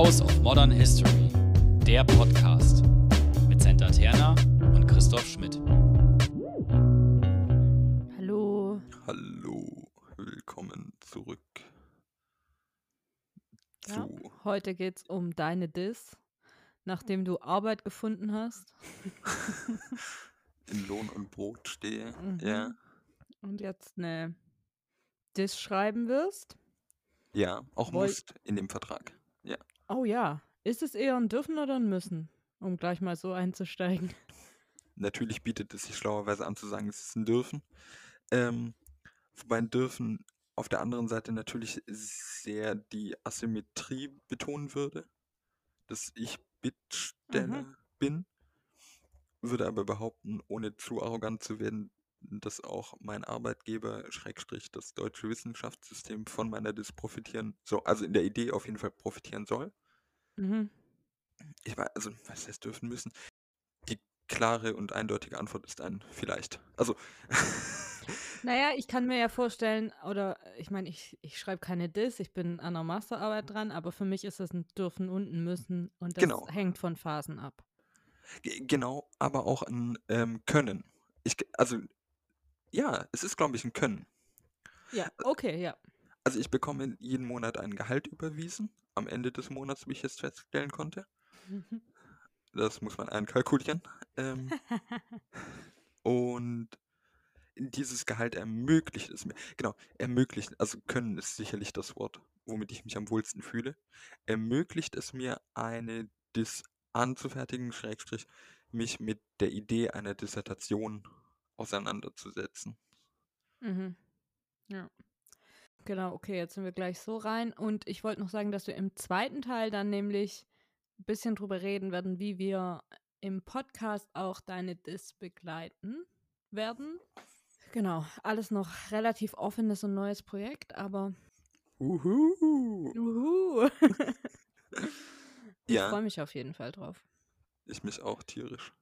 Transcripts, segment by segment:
House of Modern History, der Podcast mit Senta Terna und Christoph Schmidt. Hallo. Hallo, willkommen zurück Ja, zu. heute geht's um deine Diss, nachdem du Arbeit gefunden hast. in Lohn und Brot stehe. Ja, Mhm. Und jetzt eine Diss schreiben wirst. ja, auch Woll- musst in dem Vertrag. Ja, Oh ja. Ist es eher ein Dürfen oder ein Müssen? Um gleich mal so einzusteigen. natürlich bietet es sich schlauerweise an zu sagen, es ist ein Dürfen. Ähm, wobei ein Dürfen auf der anderen Seite natürlich sehr die Asymmetrie betonen würde, dass ich Bittsteller Mhm. bin, würde aber behaupten, ohne zu arrogant zu werden, dass auch mein Arbeitgeber, Schrägstrich, das deutsche Wissenschaftssystem von meiner Dis profitieren soll, also in der Idee auf jeden Fall profitieren soll. Mhm. Ich weiß, also, was heißt dürfen müssen? Die klare und eindeutige Antwort ist ein vielleicht. Also, Naja, ich kann mir ja vorstellen, oder ich meine, ich, ich schreibe keine Diss, ich bin an einer Masterarbeit dran, aber für mich ist das ein Dürfen und ein Müssen und das Genau. hängt von Phasen ab. Ge- Genau, aber auch ein ähm, Können. Ich, also, ja, es ist, glaube ich, ein Können. Ja, okay, ja. Also, ich bekomme jeden Monat ein Gehalt überwiesen, am Ende des Monats, wie ich jetzt feststellen konnte. Das muss man einkalkulieren. Ähm, und dieses Gehalt ermöglicht es mir, genau, ermöglicht, also Können ist sicherlich das Wort, womit ich mich am wohlsten fühle, ermöglicht es mir, eine Dis anzufertigen, Schrägstrich, mich mit der Idee einer Dissertation auseinanderzusetzen. Mhm. Ja. Genau, okay, jetzt sind wir gleich so rein. Und ich wollte noch sagen, dass wir im zweiten Teil dann nämlich ein bisschen drüber reden werden, wie wir im Podcast auch deine Dis begleiten werden. Genau, alles noch relativ offenes und neues Projekt, aber Uhu. juhu. ich Ja. freue mich auf jeden Fall drauf. Ich mich auch tierisch.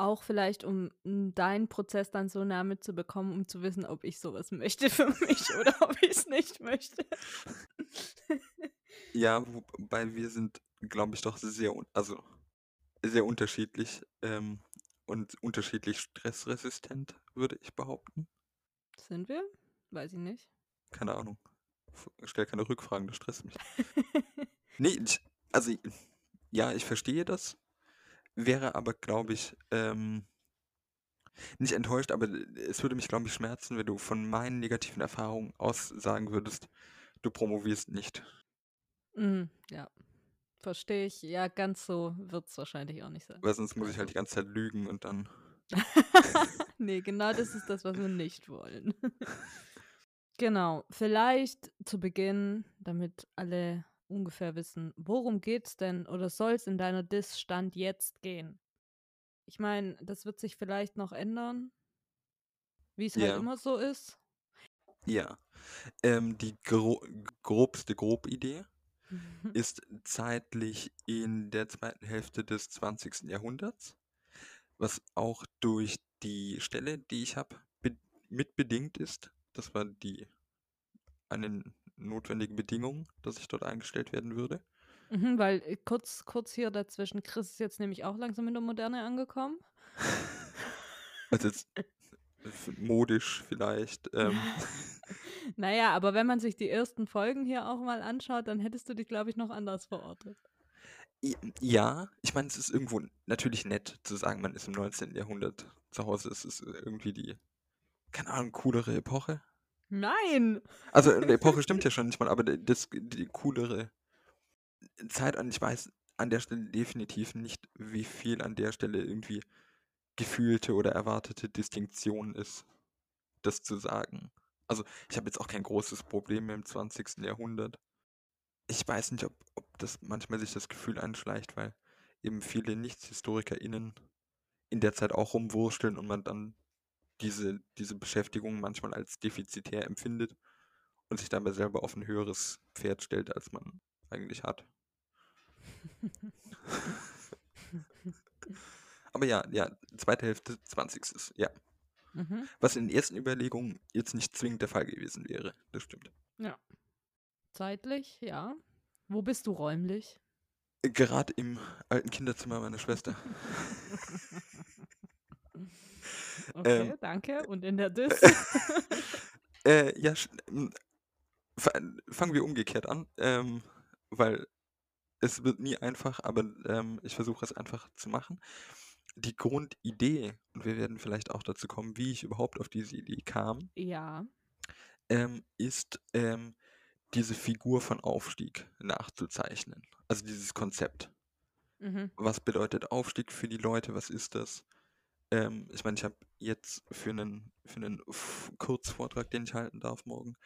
Auch vielleicht, um deinen Prozess dann so nah mitzubekommen, um zu wissen, ob ich sowas möchte für mich oder ob ich es nicht möchte. Ja, wobei wir sind, glaube ich, doch sehr, also sehr unterschiedlich ähm, und unterschiedlich stressresistent, würde ich behaupten. Sind wir? Weiß ich nicht. Keine Ahnung. F- Stell keine Rückfragen, das stresst mich. Nee, ich, also ja, ich verstehe das. Wäre aber, glaube ich, ähm, nicht enttäuscht, aber es würde mich, glaube ich, schmerzen, wenn du von meinen negativen Erfahrungen aus sagen würdest, du promovierst nicht. Mhm, ja, verstehe ich. Ja, ganz so wird es wahrscheinlich auch nicht sein. Weil sonst muss ich halt die ganze Zeit lügen und dann. nee, genau das ist das, was wir nicht wollen. genau, vielleicht zu Beginn, damit alle ungefähr wissen, worum geht's denn oder soll es in deiner Diss-Stand jetzt gehen? Ich meine, das wird sich vielleicht noch ändern, wie es halt Ja. immer so ist. Ja. Ähm, die gro grobste Grobidee Mhm. ist zeitlich in der zweiten Hälfte des 20. Jahrhunderts, was auch durch die Stelle, die ich habe, be mitbedingt ist. Das war die eine notwendige Bedingung, dass ich dort eingestellt werden würde. Mhm, weil äh, kurz, kurz hier dazwischen, Chris ist jetzt nämlich auch langsam in der Moderne angekommen. Also jetzt f- modisch vielleicht. Ähm, Naja, aber wenn man sich die ersten Folgen hier auch mal anschaut, dann hättest du dich, glaube ich, noch anders verortet. ja, ich meine, es ist irgendwo natürlich nett zu sagen, man ist im 19. Jahrhundert zu Hause. Es ist irgendwie die, keine Ahnung, coolere Epoche. Nein! Also eine Epoche stimmt ja schon nicht mal, aber das, die coolere Zeit und ich weiß an der Stelle definitiv nicht, wie viel an der Stelle irgendwie gefühlte oder erwartete Distinktion ist, das zu sagen. Also ich habe jetzt auch kein großes Problem im 20. Jahrhundert. Ich weiß nicht, ob, ob das manchmal sich das Gefühl anschleicht, weil eben viele NichtshistorikerInnen in der Zeit auch rumwursteln und man dann diese, diese Beschäftigung manchmal als defizitär empfindet und sich dabei selber auf ein höheres Pferd stellt, als man eigentlich hat. Aber ja, ja, zweite Hälfte 20. Ja. Mhm. Was in den ersten Überlegungen jetzt nicht zwingend der Fall gewesen wäre. Das stimmt. Ja. Zeitlich, ja. Wo bist du räumlich? Gerade im alten Kinderzimmer meiner Schwester. Okay, Ähm, danke. Und in der Dis? Äh, ja, sch- m, fa- fangen wir umgekehrt an, ähm, weil es wird nie einfach, aber ähm, ich versuche es einfach zu machen. Die Grundidee, und wir werden vielleicht auch dazu kommen, wie ich überhaupt auf diese Idee kam, ja. ähm, ist ähm, diese Figur von Aufstieg nachzuzeichnen. Also dieses Konzept. Mhm. Was bedeutet Aufstieg für die Leute? Was ist das? Ähm, ich meine, ich habe jetzt für einen, für einen Kurzvortrag, den ich halten darf morgen,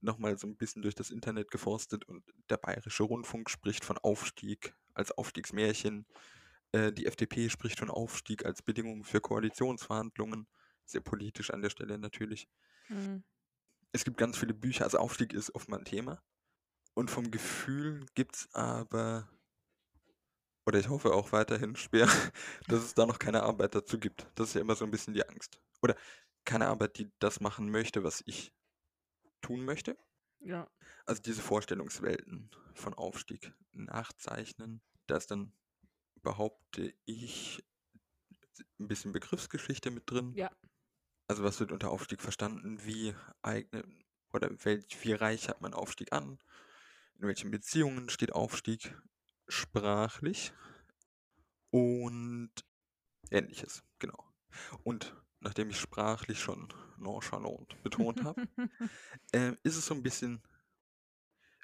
nochmal so ein bisschen durch das Internet geforstet und der Bayerische Rundfunk spricht von Aufstieg als Aufstiegsmärchen. Äh, die FDP spricht von Aufstieg als Bedingung für Koalitionsverhandlungen. Sehr politisch an der Stelle natürlich. Mhm. Es gibt ganz viele Bücher, also Aufstieg ist oft mal ein Thema. Und vom Gefühl gibt es aber, oder ich hoffe auch weiterhin schwer, dass es da noch keine Arbeit dazu gibt. Das ist ja immer so ein bisschen die Angst. Oder keine Arbeit, die das machen möchte, was ich tun möchte. Ja. Also diese Vorstellungswelten von Aufstieg nachzeichnen. Da ist dann, behaupte ich, ein bisschen Begriffsgeschichte mit drin. Ja. Also was wird unter Aufstieg verstanden? Wie eignet oder welch, wie reich hat man Aufstieg an? In welchen Beziehungen steht Aufstieg sprachlich? Und ähnliches, genau. Und nachdem ich sprachlich schon nonchalant betont habe, ähm, ist es so ein bisschen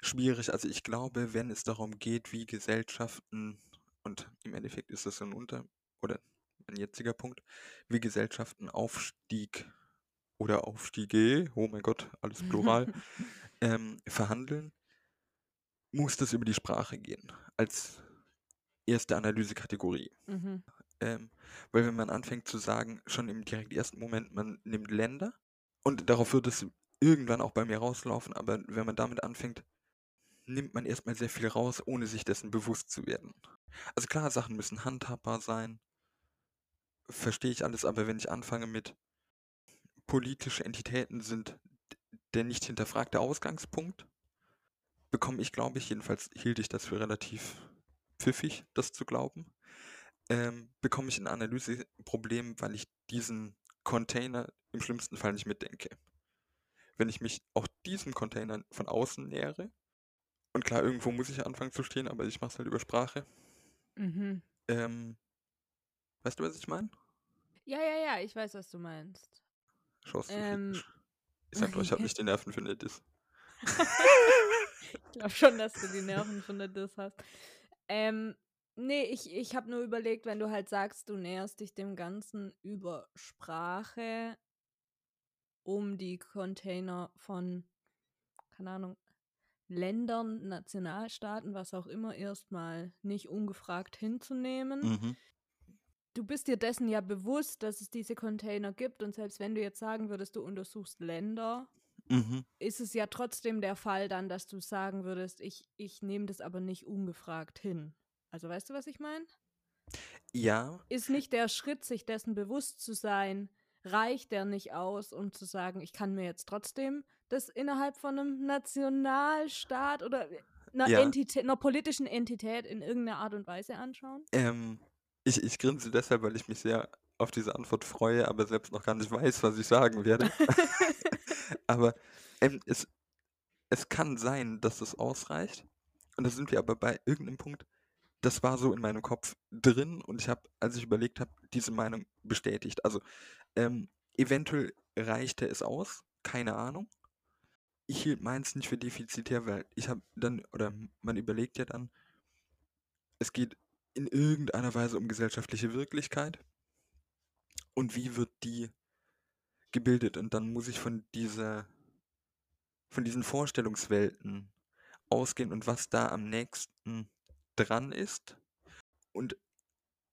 schwierig. Also ich glaube, wenn es darum geht, wie Gesellschaften, und im Endeffekt ist das ein Unter- oder ein jetziger Punkt, wie Gesellschaften Aufstieg oder Aufstiege, oh mein Gott, alles plural, ähm, verhandeln, muss das über die Sprache gehen, als erste Analysekategorie. mhm. Ähm, weil wenn man anfängt zu sagen, schon im direkt ersten Moment, man nimmt Länder, und darauf wird es irgendwann auch bei mir rauslaufen, aber wenn man damit anfängt, nimmt man erstmal sehr viel raus, ohne sich dessen bewusst zu werden. Also klar, Sachen müssen handhabbar sein, verstehe ich alles, aber wenn ich anfange mit politische Entitäten sind der nicht hinterfragte Ausgangspunkt, bekomme ich, glaube ich, jedenfalls hielt ich das für relativ pfiffig, das zu glauben, ähm, bekomme ich ein Analyseproblem, weil ich diesen Container im schlimmsten Fall nicht mitdenke. Wenn ich mich auch diesem Container von außen nähere, und klar, irgendwo muss ich anfangen zu stehen, aber ich mache es halt über Sprache. Mhm. Ähm, weißt du, was ich meine? Ja, ja, ja, ich weiß, was du meinst. Schaust du Ähm. Ich sag doch, ich habe nicht die Nerven für Diss. Ich glaube schon, dass du die Nerven von der Diss hast. Ähm, nee, ich, ich habe nur überlegt, wenn du halt sagst, du näherst dich dem Ganzen über Sprache, um die Container von, keine Ahnung, Ländern, Nationalstaaten, was auch immer, erstmal nicht ungefragt hinzunehmen. Mhm. Du bist dir dessen ja bewusst, dass es diese Container gibt und selbst wenn du jetzt sagen würdest, du untersuchst Länder, Mhm. ist es ja trotzdem der Fall dann, dass du sagen würdest, ich, ich nehme das aber nicht ungefragt hin. Also weißt du, was ich meine? Ja, Ist nicht der Schritt, sich dessen bewusst zu sein, reicht der nicht aus, um zu sagen, ich kann mir jetzt trotzdem das innerhalb von einem Nationalstaat oder einer, Ja. Entität, einer politischen Entität in irgendeiner Art und Weise anschauen? ähm, ich, ich grinse deshalb, weil ich mich sehr auf diese Antwort freue, aber selbst noch gar nicht weiß, was ich sagen werde. aber ähm, es, es kann sein, dass das ausreicht. Und da sind wir aber bei irgendeinem Punkt, das war so in meinem Kopf drin und ich habe, als ich überlegt habe, diese Meinung bestätigt. Also ähm, eventuell reichte es aus, keine Ahnung. Ich hielt meins nicht für defizitär, weil ich habe dann, oder man überlegt ja dann, es geht in irgendeiner Weise um gesellschaftliche Wirklichkeit und wie wird die gebildet und dann muss ich von dieser von diesen Vorstellungswelten ausgehen und was da am nächsten dran ist. Und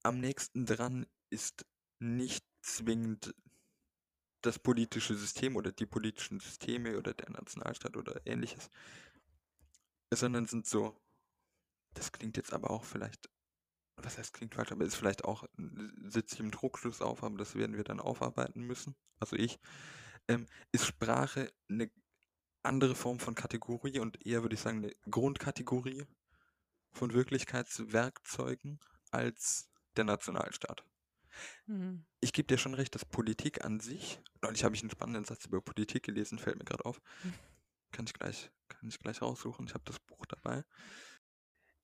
am nächsten dran ist nicht zwingend das politische System oder die politischen Systeme oder der Nationalstaat oder ähnliches, sondern sind so, das klingt jetzt aber auch vielleicht, was heißt klingt falsch, aber ist vielleicht auch, sitze ich im Druckschluss auf, aber das werden wir dann aufarbeiten müssen, also ich, ähm, ist Sprache eine andere Form von Kategorie und eher würde ich sagen eine Grundkategorie von Wirklichkeitswerkzeugen als der Nationalstaat. Mhm. Ich gebe dir schon recht, dass Politik an sich, neulich habe ich einen spannenden Satz über Politik gelesen, fällt mir gerade auf. Hm. Kann ich gleich, kann ich gleich raussuchen. Ich habe das Buch dabei.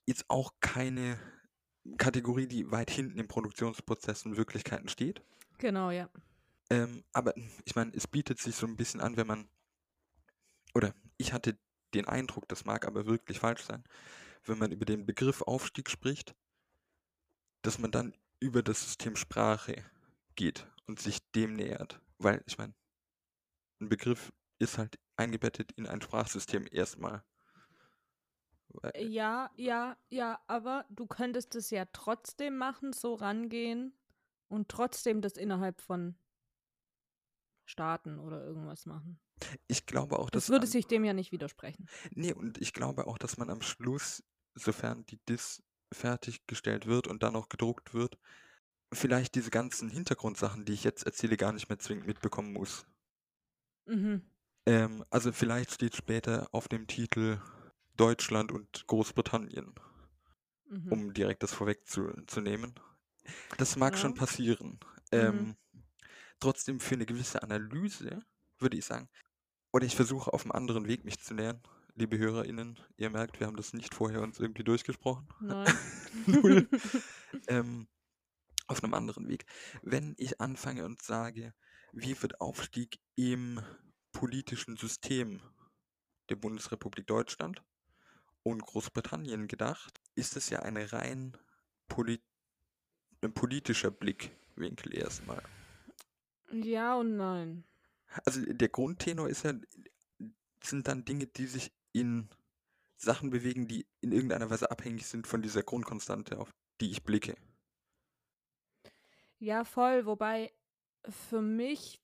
Jetzt auch keine Kategorie, die weit hinten im Produktionsprozess in Wirklichkeiten steht. Genau, ja. Ähm, aber ich meine, es bietet sich so ein bisschen an, wenn man, oder ich hatte den Eindruck, das mag aber wirklich falsch sein, wenn man über den Begriff Aufstieg spricht, dass man dann über das System Sprache geht und sich dem nähert. Weil, ich meine, ein Begriff ist halt eingebettet in ein Sprachsystem erstmal. Weil- Ja, ja, ja, aber du könntest es ja trotzdem machen, so rangehen und trotzdem das innerhalb von Staaten oder irgendwas machen. Ich glaube auch, Das dass würde am- sich dem ja nicht widersprechen. Nee, und ich glaube auch, dass man am Schluss, sofern die Dis fertiggestellt wird und dann auch gedruckt wird, vielleicht diese ganzen Hintergrundsachen, die ich jetzt erzähle, gar nicht mehr zwingend mitbekommen muss. Mhm. Ähm, also vielleicht steht später auf dem Titel Deutschland und Großbritannien, Mhm. um direkt das vorwegzunehmen. Das mag schon Ja. passieren. Mhm. Ähm, trotzdem für eine gewisse Analyse würde ich sagen, oder ich versuche auf einem anderen Weg mich zu nähern. Liebe HörerInnen, ihr merkt, wir haben das nicht vorher uns irgendwie durchgesprochen. Nein. Null. ähm, auf einem anderen Weg. Wenn ich anfange und sage, wie wird Aufstieg im politischen System der Bundesrepublik Deutschland und Großbritannien gedacht, ist es ja ein rein polit ein politischer Blickwinkel erstmal. ja und nein. Also der Grundtenor ist ja, sind dann Dinge, die sich in Sachen bewegen, die in irgendeiner Weise abhängig sind von dieser Grundkonstante, auf die ich blicke. Ja, voll. Wobei für mich,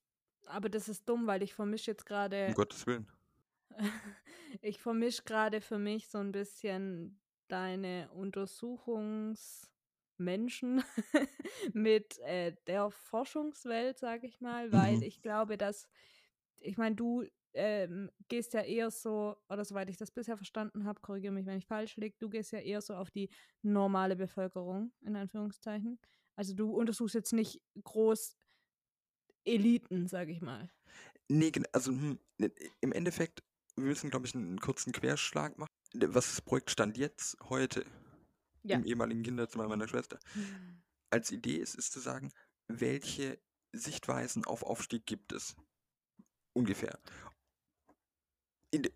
aber das ist dumm, weil ich vermische jetzt Um gerade, Gottes Willen. ich vermische gerade für mich so ein bisschen deine Untersuchungsmenschen mit äh, der Forschungswelt, sage ich mal, weil Mhm. ich glaube, dass, ich meine, du ähm, gehst ja eher so, oder soweit ich das bisher verstanden habe, korrigiere mich, wenn ich falsch liege, du gehst ja eher so auf die normale Bevölkerung, in Anführungszeichen. Also du untersuchst jetzt nicht groß Eliten, sage ich mal. Nee, also hm, ne- im Endeffekt, wir müssen, glaube ich, einen kurzen Querschlag machen. Was das Projekt Stand jetzt, heute, Ja. im ehemaligen Kinderzimmer meiner Schwester, als Idee ist, ist zu sagen, welche Sichtweisen auf Aufstieg gibt es? Ungefähr. In,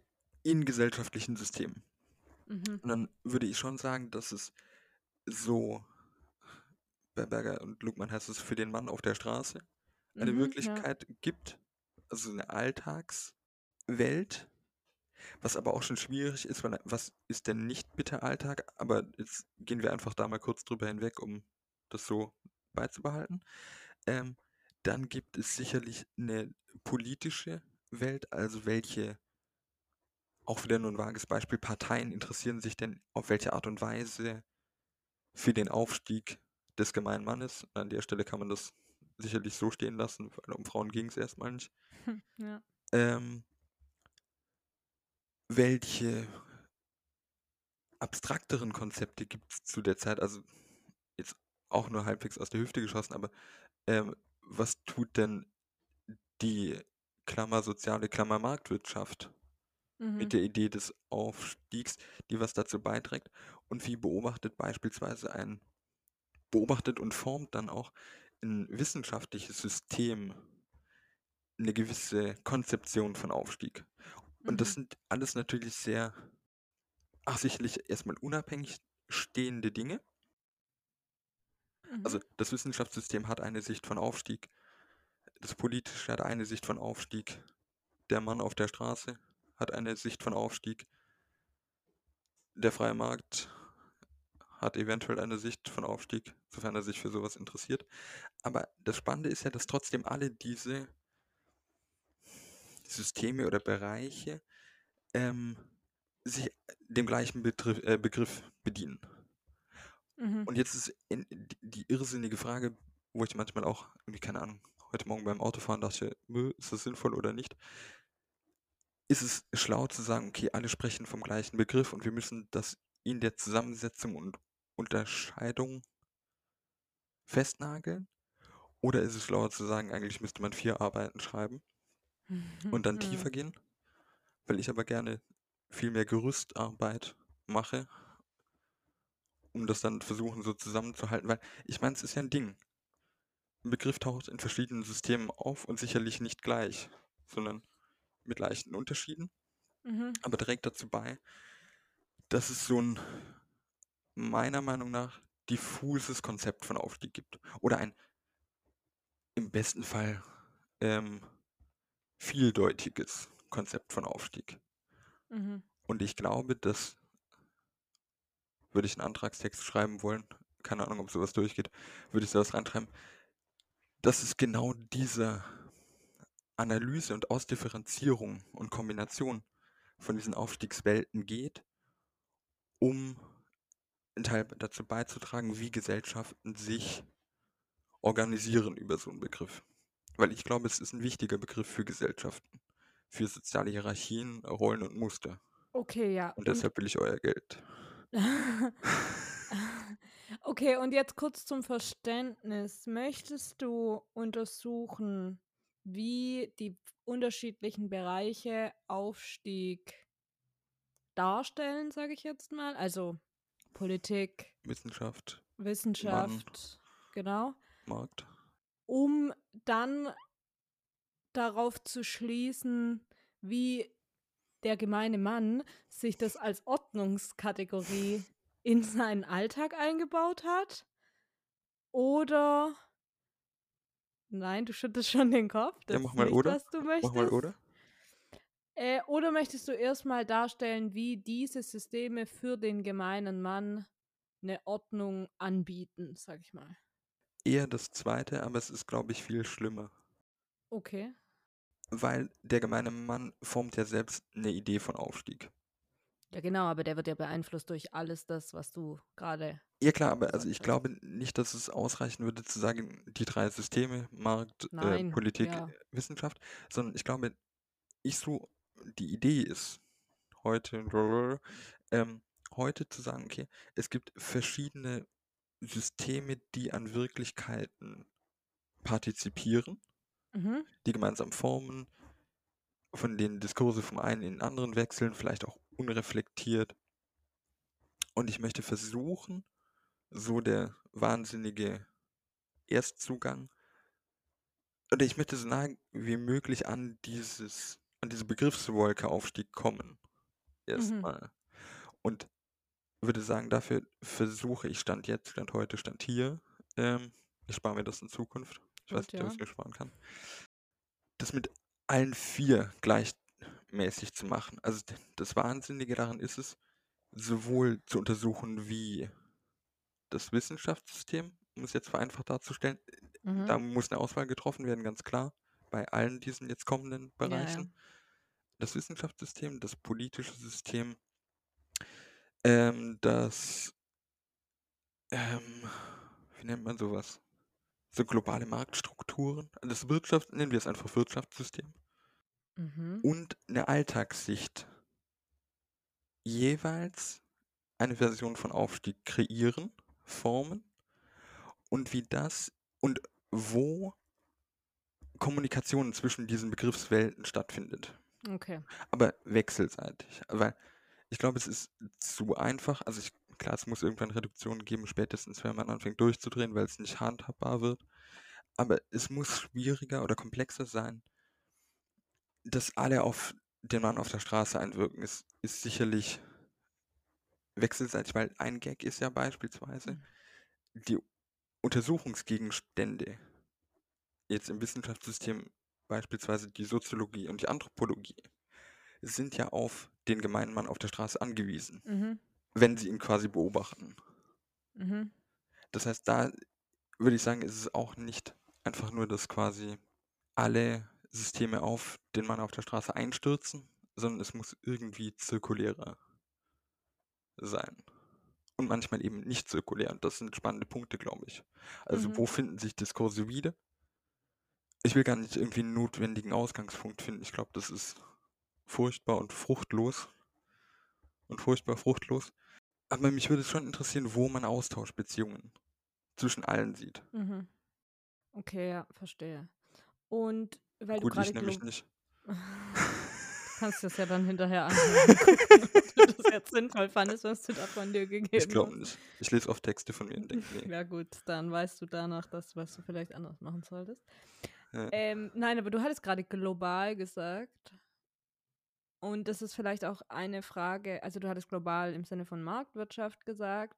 in gesellschaftlichen Systemen. Mhm. Und dann würde ich schon sagen, dass es so, bei Berger und Luckmann heißt es für den Mann auf der Straße, eine Mhm, ja. Wirklichkeit gibt, also eine Alltagswelt, was aber auch schon schwierig ist, weil was ist denn nicht bitte Alltag? Aber jetzt gehen wir einfach da mal kurz drüber hinweg, um das so beizubehalten. Ähm, dann gibt es sicherlich eine politische Welt, also welche, auch wieder nur ein vages Beispiel, Parteien interessieren sich denn auf welche Art und Weise für den Aufstieg des gemeinen Mannes. An der Stelle kann man das sicherlich so stehen lassen, weil um Frauen ging es erstmal nicht. ja. Ähm, welche abstrakteren Konzepte gibt es zu der Zeit? Also jetzt auch nur halbwegs aus der Hüfte geschossen, aber ähm, was tut denn die Klammer soziale Klammer Marktwirtschaft Mhm. mit der Idee des Aufstiegs, die was dazu beiträgt? Und wie beobachtet beispielsweise ein, beobachtet und formt dann auch ein wissenschaftliches System eine gewisse Konzeption von Aufstieg? Und das Mhm. sind alles natürlich sehr, ach sicherlich erstmal unabhängig stehende Dinge. Also Mhm. das Wissenschaftssystem hat eine Sicht von Aufstieg, das Politische hat eine Sicht von Aufstieg, der Mann auf der Straße hat eine Sicht von Aufstieg, der freie Markt hat eventuell eine Sicht von Aufstieg, sofern er sich für sowas interessiert. Aber das Spannende ist ja, dass trotzdem alle diese Systeme oder Bereiche ähm, sich dem gleichen Betriff, äh, Begriff bedienen. Mhm. Und jetzt ist in, die, die irrsinnige Frage, wo ich manchmal auch, irgendwie, keine Ahnung, heute Morgen beim Autofahren dachte, "Mö, ist das sinnvoll oder nicht? Ist es schlau zu sagen, okay, alle sprechen vom gleichen Begriff und wir müssen das in der Zusammensetzung und Unterscheidung festnageln? Oder ist es schlauer zu sagen, eigentlich müsste man vier Arbeiten schreiben und dann tiefer gehen? Weil ich aber gerne viel mehr Gerüstarbeit mache, um das dann versuchen so zusammenzuhalten. Weil ich meine, es ist ja ein Ding. Ein Begriff taucht in verschiedenen Systemen auf und sicherlich nicht gleich, sondern mit leichten Unterschieden, Mhm. aber trägt dazu bei, dass es so ein meiner Meinung nach diffuses Konzept von Aufstieg gibt. Oder ein im besten Fall ähm, vieldeutiges Konzept von Aufstieg. Mhm. Und ich glaube, dass würde ich einen Antragstext schreiben wollen, keine Ahnung, ob sowas durchgeht, würde ich sowas reinschreiben, dass es genau diese Analyse und Ausdifferenzierung und Kombination von diesen Aufstiegswelten geht, um einen Teil dazu beizutragen, wie Gesellschaften sich organisieren über so einen Begriff. Weil ich glaube, es ist ein wichtiger Begriff für Gesellschaften, für soziale Hierarchien, Rollen und Muster. Okay, ja. Und Und deshalb will ich euer Geld. okay, und jetzt kurz zum Verständnis. Möchtest du untersuchen, wie die unterschiedlichen Bereiche Aufstieg darstellen, sage ich jetzt mal? Also Politik, Wissenschaft, Wissenschaft, genau. Markt. Um dann darauf zu schließen, wie der gemeine Mann sich das als Ordnungskategorie in seinen Alltag eingebaut hat? Oder nein, du schüttest schon den Kopf. Ja, Das mach ist mal nicht, oder. was du Mach möchtest. mal oder. Äh, oder möchtest du erstmal darstellen, wie diese Systeme für den gemeinen Mann eine Ordnung anbieten, sag ich mal. Eher das zweite, aber es ist, glaube ich, viel schlimmer. Okay. Weil der gemeine Mann formt ja selbst eine Idee von Aufstieg. Ja, genau, aber der wird ja beeinflusst durch alles das, was du gerade. Ja klar, aber also ich glaube nicht, dass es ausreichen würde zu sagen, die drei Systeme, Markt, äh, Nein, Politik, ja. Wissenschaft, sondern ich glaube, ich so, die Idee ist heute, ähm, heute zu sagen, okay, es gibt verschiedene Systeme, die an Wirklichkeiten partizipieren, Mhm. die gemeinsam formen, von denen Diskurse vom einen in den anderen wechseln, vielleicht auch unreflektiert. Und ich möchte versuchen, so der wahnsinnige Erstzugang, oder ich möchte so nah wie möglich an dieses, an diese Begriffswolke Aufstieg kommen. Erstmal. Und würde sagen, dafür versuche ich Stand jetzt, Stand heute, Stand hier. Ähm, ich spare mir das in Zukunft. Ich weiß Gut, nicht, ob ja. ich mir sparen kann. Das mit allen vier gleichmäßig zu machen. Also das Wahnsinnige daran ist es, sowohl zu untersuchen, wie das Wissenschaftssystem, um es jetzt vereinfacht darzustellen, Mhm. da muss eine Auswahl getroffen werden, ganz klar, bei allen diesen jetzt kommenden Ja, ja. Bereichen. Das Wissenschaftssystem, das politische System, ähm, das, ähm, wie nennt man sowas? So globale Marktstrukturen, das Wirtschaft, nennen wir es einfach Wirtschaftssystem Mhm. und eine Alltagssicht jeweils eine Version von Aufstieg kreieren, formen und wie das und wo Kommunikation zwischen diesen Begriffswelten stattfindet. Okay. Aber wechselseitig. Weil ich glaube, es ist zu einfach. Also ich, klar, es muss irgendwann Reduktionen geben, spätestens wenn man anfängt durchzudrehen, weil es nicht handhabbar wird. Aber es muss schwieriger oder komplexer sein, dass alle auf den Mann auf der Straße einwirken, ist, ist sicherlich wechselseitig, weil ein Gag ist ja beispielsweise, Mhm. die Untersuchungsgegenstände, jetzt im Wissenschaftssystem beispielsweise die Soziologie und die Anthropologie, sind ja auf den gemeinen Mann auf der Straße angewiesen, Mhm. wenn sie ihn quasi beobachten. Mhm. Das heißt, da würde ich sagen, ist es auch nicht einfach nur, dass quasi alle Systeme auf den Mann auf der Straße einstürzen, sondern es muss irgendwie zirkulärer sein. Und manchmal eben nicht zirkulär. Und das sind spannende Punkte, glaube ich. Also Mhm. wo finden sich Diskurse wieder? Ich will gar nicht irgendwie einen notwendigen Ausgangspunkt finden. Ich glaube, das ist furchtbar und fruchtlos. Und furchtbar fruchtlos. Aber mich würde schon interessieren, wo man Austauschbeziehungen zwischen allen sieht. Mhm. Okay, ja, verstehe. Und weil du Gut, ich gerade nämlich Glo nicht. Du kannst das ja dann hinterher anhören, ob du das jetzt sinnvoll fandest, was du da von dir Ich gegeben glaube hast. nicht. Ich lese oft Texte von mir und denke, nee. Ja gut, dann weißt du danach das, was du vielleicht anders machen solltest. Ja. Ähm, nein, aber du hattest gerade global gesagt. Und das ist vielleicht auch eine Frage, also du hattest global im Sinne von Marktwirtschaft gesagt.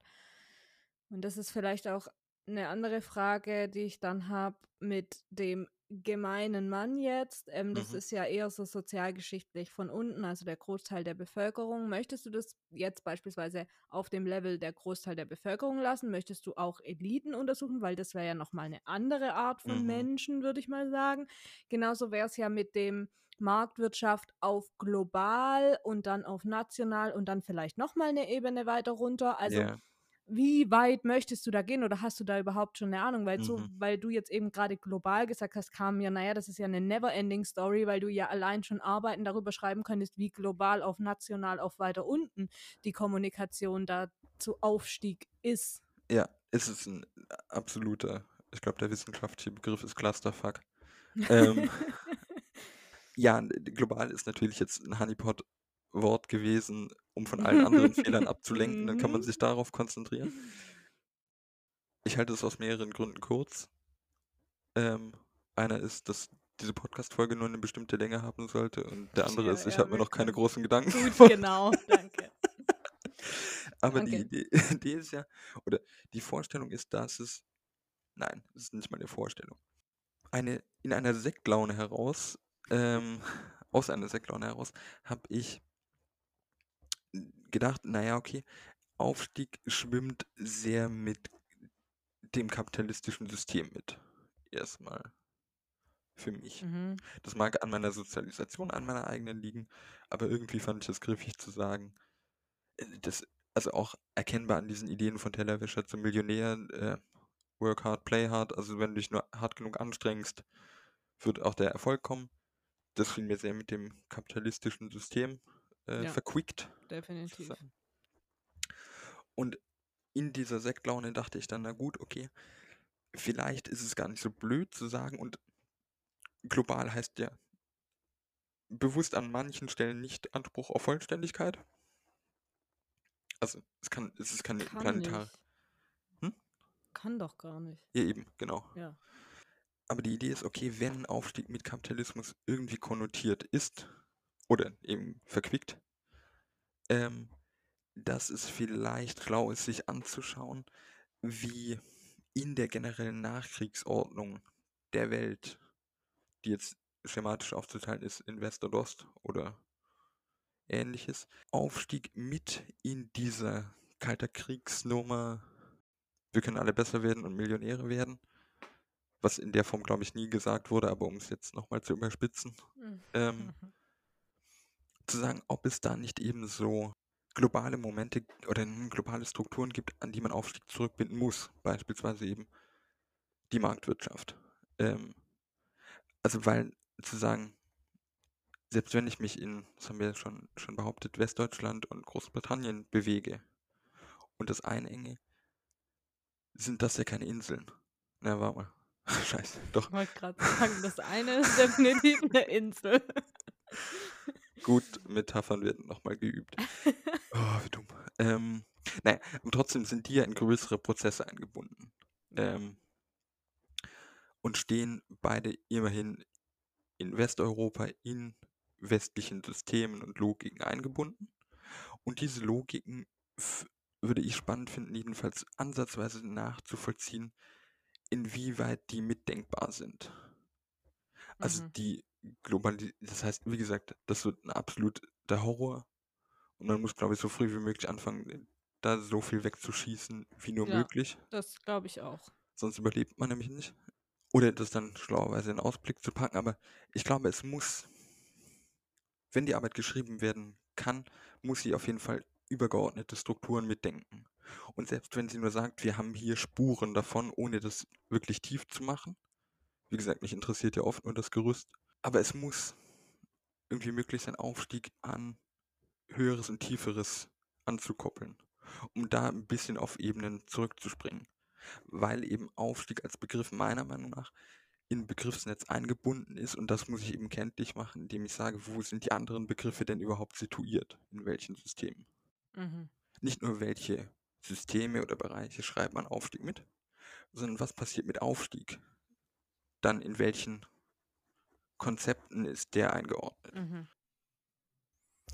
Und das ist vielleicht auch eine andere Frage, die ich dann habe mit dem gemeinen Mann jetzt. Ähm, das Mhm. ist ja eher so sozialgeschichtlich von unten, also der Großteil der Bevölkerung. Möchtest du das jetzt beispielsweise auf dem Level der Großteil der Bevölkerung lassen? Möchtest du auch Eliten untersuchen? Weil das wäre ja nochmal eine andere Art von Mhm. Menschen, würde ich mal sagen. Genauso wäre es ja mit dem Marktwirtschaft auf global und dann auf national und dann vielleicht nochmal eine Ebene weiter runter. Also Ja. Wie weit möchtest du da gehen oder hast du da überhaupt schon eine Ahnung? Weil so, Mhm. weil du jetzt eben gerade global gesagt hast, kam mir, naja, das ist ja eine never-ending Story, weil du ja allein schon Arbeiten darüber schreiben könntest, wie global auf national auf weiter unten die Kommunikation da zu Aufstieg ist. Ja, es ist ein absoluter, ich glaube, der wissenschaftliche Begriff ist Clusterfuck. Ähm, ja, global ist natürlich jetzt ein Honeypot-Wort gewesen, um von allen anderen Fehlern abzulenken. Dann kann man Mhm. sich darauf konzentrieren. Ich halte es aus mehreren Gründen kurz. Ähm, einer ist, dass diese Podcast-Folge nur eine bestimmte Länge haben sollte und der andere Ja, ist, ich ja, habe mir noch keine großen Gedanken Gut, gemacht. genau, danke. Aber die Danke. Idee, Idee ist ja, oder die Vorstellung ist, dass es, nein, das ist nicht meine Vorstellung. Eine, in einer Sektlaune heraus, ähm, aus einer Sektlaune heraus, habe ich gedacht, naja, okay, Aufstieg schwimmt sehr mit dem kapitalistischen System mit. Erstmal. Für mich. Mhm. Das mag an meiner Sozialisation, an meiner eigenen liegen, aber irgendwie fand ich es griffig zu sagen, äh, das, also auch erkennbar an diesen Ideen von Tellerwäscher zum Millionär, äh, work hard, play hard, also wenn du dich nur hart genug anstrengst, wird auch der Erfolg kommen. Das fiel mir sehr mit dem kapitalistischen System äh, Ja. verquickt. Definitiv. sagen. Und in dieser Sektlaune dachte ich dann, na gut, okay, vielleicht ist es gar nicht so blöd zu sagen und global heißt ja bewusst an manchen Stellen nicht Anspruch auf Vollständigkeit. Also es kann, es ist keine Kann planetare. nicht. Hm? Kann doch gar nicht. Ja, eben, genau. Ja. Aber die Idee ist, okay, wenn Aufstieg mit Kapitalismus irgendwie konnotiert ist oder eben verquickt, ähm, dass es vielleicht schlau ist, sich anzuschauen, wie in der generellen Nachkriegsordnung der Welt, die jetzt schematisch aufzuteilen ist in West und Ost oder ähnliches, Aufstieg mit in dieser kalter Kriegsnummer, wir können alle besser werden und Millionäre werden, was in der Form, glaube ich, nie gesagt wurde, aber um es jetzt nochmal zu überspitzen, Mhm. ähm, zu sagen, ob es da nicht eben so globale Momente oder globale Strukturen gibt, an die man Aufstieg zurückbinden muss. Beispielsweise eben die Marktwirtschaft. Ähm, also weil zu sagen, selbst wenn ich mich in, das haben wir ja schon, schon behauptet, Westdeutschland und Großbritannien bewege und das einenge, sind das ja keine Inseln. Na, warte mal. Scheiße, doch. Ich wollte gerade sagen, das eine ist definitiv eine Insel. Gut, Metaphern werden nochmal geübt. Oh, wie dumm. Ähm, naja, und trotzdem sind die ja in größere Prozesse eingebunden. Ähm, und stehen beide immerhin in Westeuropa in westlichen Systemen und Logiken eingebunden. Und diese Logiken würde ich spannend finden, jedenfalls ansatzweise nachzuvollziehen, inwieweit die mitdenkbar sind. Also Mhm. die Globalisierung, das heißt, wie gesagt, das wird ein absoluter Horror. Und man muss, glaube ich, so früh wie möglich anfangen, da so viel wegzuschießen, wie nur Ja. möglich. Das glaube ich auch. Sonst überlebt man nämlich nicht. Oder das dann schlauerweise in Ausblick zu packen. Aber ich glaube, es muss, wenn die Arbeit geschrieben werden kann, muss sie auf jeden Fall übergeordnete Strukturen mitdenken. Und selbst wenn sie nur sagt, wir haben hier Spuren davon, ohne das wirklich tief zu machen. Wie gesagt, mich interessiert ja oft nur das Gerüst. Aber es muss irgendwie möglich sein, Aufstieg an Höheres und Tieferes anzukoppeln. um da ein bisschen auf Ebenen zurückzuspringen. Weil eben Aufstieg als Begriff meiner Meinung nach in Begriffsnetz eingebunden ist und das muss ich eben kenntlich machen, indem ich sage, wo sind die anderen Begriffe denn überhaupt situiert, in welchen Systemen. Mhm. Nicht nur welche Systeme oder Bereiche schreibt man Aufstieg mit, sondern was passiert mit Aufstieg? Dann in welchen Konzepten ist der eingeordnet? Mhm.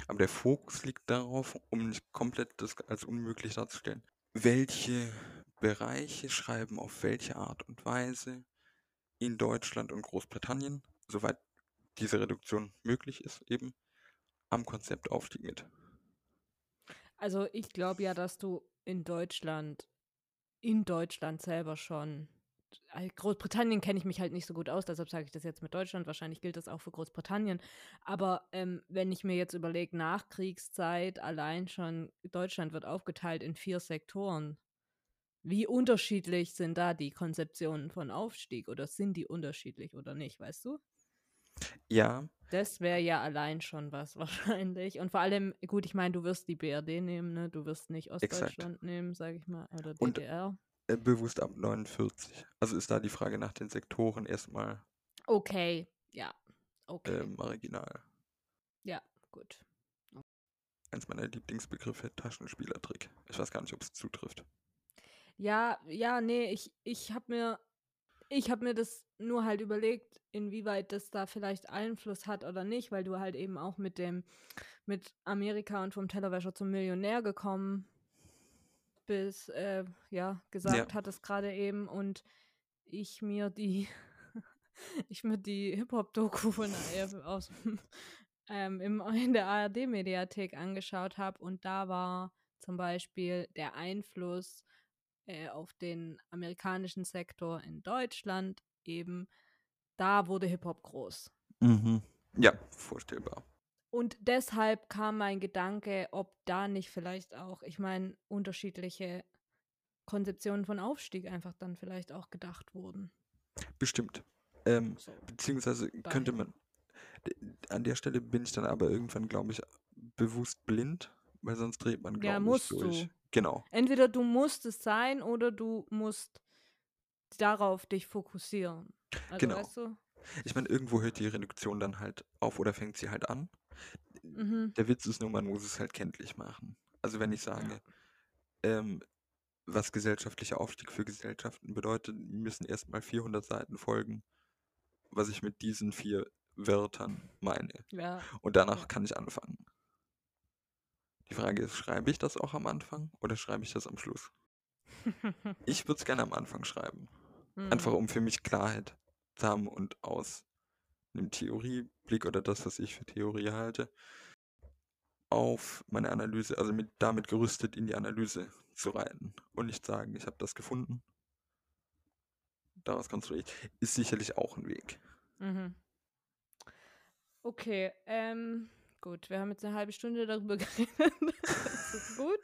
Aber der Fokus liegt darauf, um nicht komplett das als unmöglich darzustellen. Welche Bereiche schreiben auf welche Art und Weise in Deutschland und Großbritannien, soweit diese Reduktion möglich ist, eben am Konzept Aufstieg mit. Also ich glaube ja, dass du in Deutschland, in Deutschland selber schon, Großbritannien kenne ich mich halt nicht so gut aus, deshalb sage ich das jetzt mit Deutschland, wahrscheinlich gilt das auch für Großbritannien, aber ähm, wenn ich mir jetzt überlege, Nachkriegszeit, allein schon, Deutschland wird aufgeteilt in vier Sektoren. Wie unterschiedlich sind da die Konzeptionen von Aufstieg oder sind die unterschiedlich oder nicht, weißt du? Ja, Das wäre ja allein schon was wahrscheinlich. Und vor allem, gut, ich meine, du wirst die BRD nehmen, ne? Du wirst nicht exakt. Ostdeutschland nehmen, sage ich mal, oder Und DDR. äh, bewusst ab 49. Also ist da die Frage nach den Sektoren erstmal Okay, ja, äh, okay, marginal. ja, gut. Eins meiner Lieblingsbegriffe, Taschenspielertrick. Ich weiß gar nicht, ob es zutrifft. Ja, ja, nee, ich, ich habe mir, ich habe mir das nur halt überlegt, inwieweit das da vielleicht Einfluss hat oder nicht, weil du halt eben auch mit dem, mit Amerika und vom Tellerwäscher zum Millionär gekommen bist, äh, ja, Ja, gesagt hattest gerade eben und ich mir die, ich mir die Hip-Hop-Doku von aus, ähm, im, in der ARD-Mediathek angeschaut habe und da war zum Beispiel der Einfluss äh, auf den amerikanischen Sektor in Deutschland eben, da wurde Hip-Hop groß. mhm. Ja, vorstellbar. Und deshalb kam mein Gedanke, ob da nicht vielleicht auch, ich meine, unterschiedliche Konzeptionen von Aufstieg einfach dann vielleicht auch gedacht wurden. Bestimmt. Ähm, So, beziehungsweise könnte daher. man, an der Stelle bin ich dann aber irgendwann, glaube ich, bewusst blind, weil sonst dreht man, Ja, glaube ich, musst durch. du. Genau, Entweder du musst es sein oder du musst darauf dich fokussieren. Also genau. weißt du? Ich meine, irgendwo hört die Reduktion dann halt auf oder fängt sie halt an. Mhm. Der Witz ist nur, man muss es halt kenntlich machen. Also wenn ich Ja. sage, ähm, was gesellschaftlicher Aufstieg für Gesellschaften bedeutet, müssen erstmal 400 Seiten folgen, was ich mit diesen vier Wörtern meine. Ja. Und danach Ja. kann ich anfangen. Die Frage ist, schreibe ich das auch am Anfang oder schreibe ich das am Schluss? Ich würde es gerne am Anfang schreiben. Einfach Mhm. um für mich Klarheit zu haben und aus einem Theorieblick oder das, was ich für Theorie halte, auf meine Analyse, also mit, damit gerüstet in die Analyse zu reiten und nicht sagen, ich habe das gefunden, daraus konstruiert, ist sicherlich auch ein Weg. Mhm. Okay, ähm, gut, wir haben jetzt eine halbe Stunde darüber geredet. das ist gut.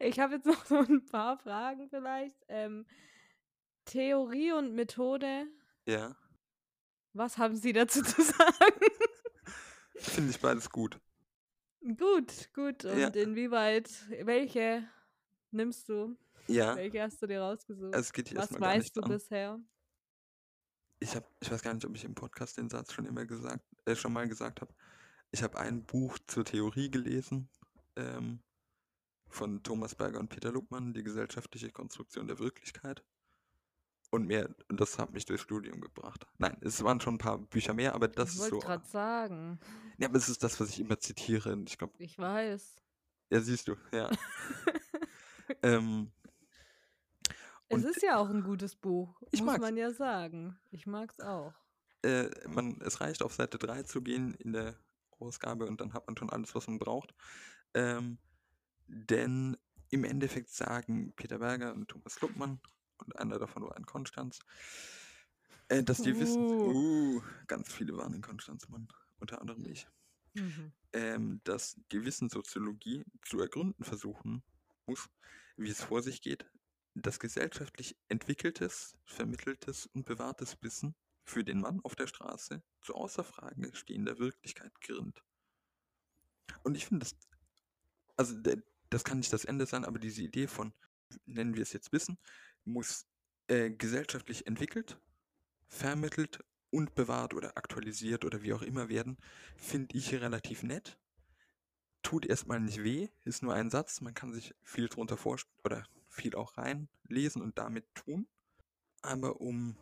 Ich habe jetzt noch so ein paar Fragen vielleicht. Ähm, Theorie und Methode, Ja, was haben Sie dazu zu sagen? finde ich beides gut. gut, gut. Ja, Und inwieweit, welche nimmst du? ja, Welche hast du dir rausgesucht? hier Was weißt du an. bisher? Ich habe, ich weiß gar nicht, ob ich im Podcast den Satz schon immer gesagt, äh, schon mal gesagt habe. Ich habe ein Buch zur Theorie gelesen, ähm, von Thomas Berger und Peter Luckmann, die gesellschaftliche Konstruktion der Wirklichkeit. Und mehr, das hat mich durchs Studium gebracht. Nein, es waren schon ein paar Bücher mehr, aber das Ich ist wollte so. gerade sagen. Ja, aber es ist das, was ich immer zitiere. Ich glaube, Ich weiß. ja, siehst du, ja. Ähm, Es ist ja auch ein gutes Buch, ich muss mag's. man ja sagen. Ich mag's auch. Äh, man, es reicht auf Seite 3 zu gehen in der Ausgabe und dann hat man schon alles, was man braucht. Ähm, denn im Endeffekt sagen Peter Berger und Thomas Luckmann, und einer davon war in Konstanz, äh, dass die wissen, Uh. uh, ganz viele waren in Konstanz, Mann, unter anderem ich, Mhm. ähm, dass die Wissenssoziologie zu ergründen versuchen muss, wie es vor sich geht, dass gesellschaftlich entwickeltes, vermitteltes und bewahrtes Wissen für den Mann auf der Straße zu außer Frage stehender Wirklichkeit gerinnt. Und ich finde das, also das kann nicht das Ende sein, aber diese Idee von, nennen wir es jetzt Wissen, muss äh, gesellschaftlich entwickelt, vermittelt und bewahrt oder aktualisiert oder wie auch immer werden, finde ich relativ nett. Tut erstmal nicht weh, ist nur ein Satz, man kann sich viel drunter vorstellen oder viel auch reinlesen und damit tun. Aber um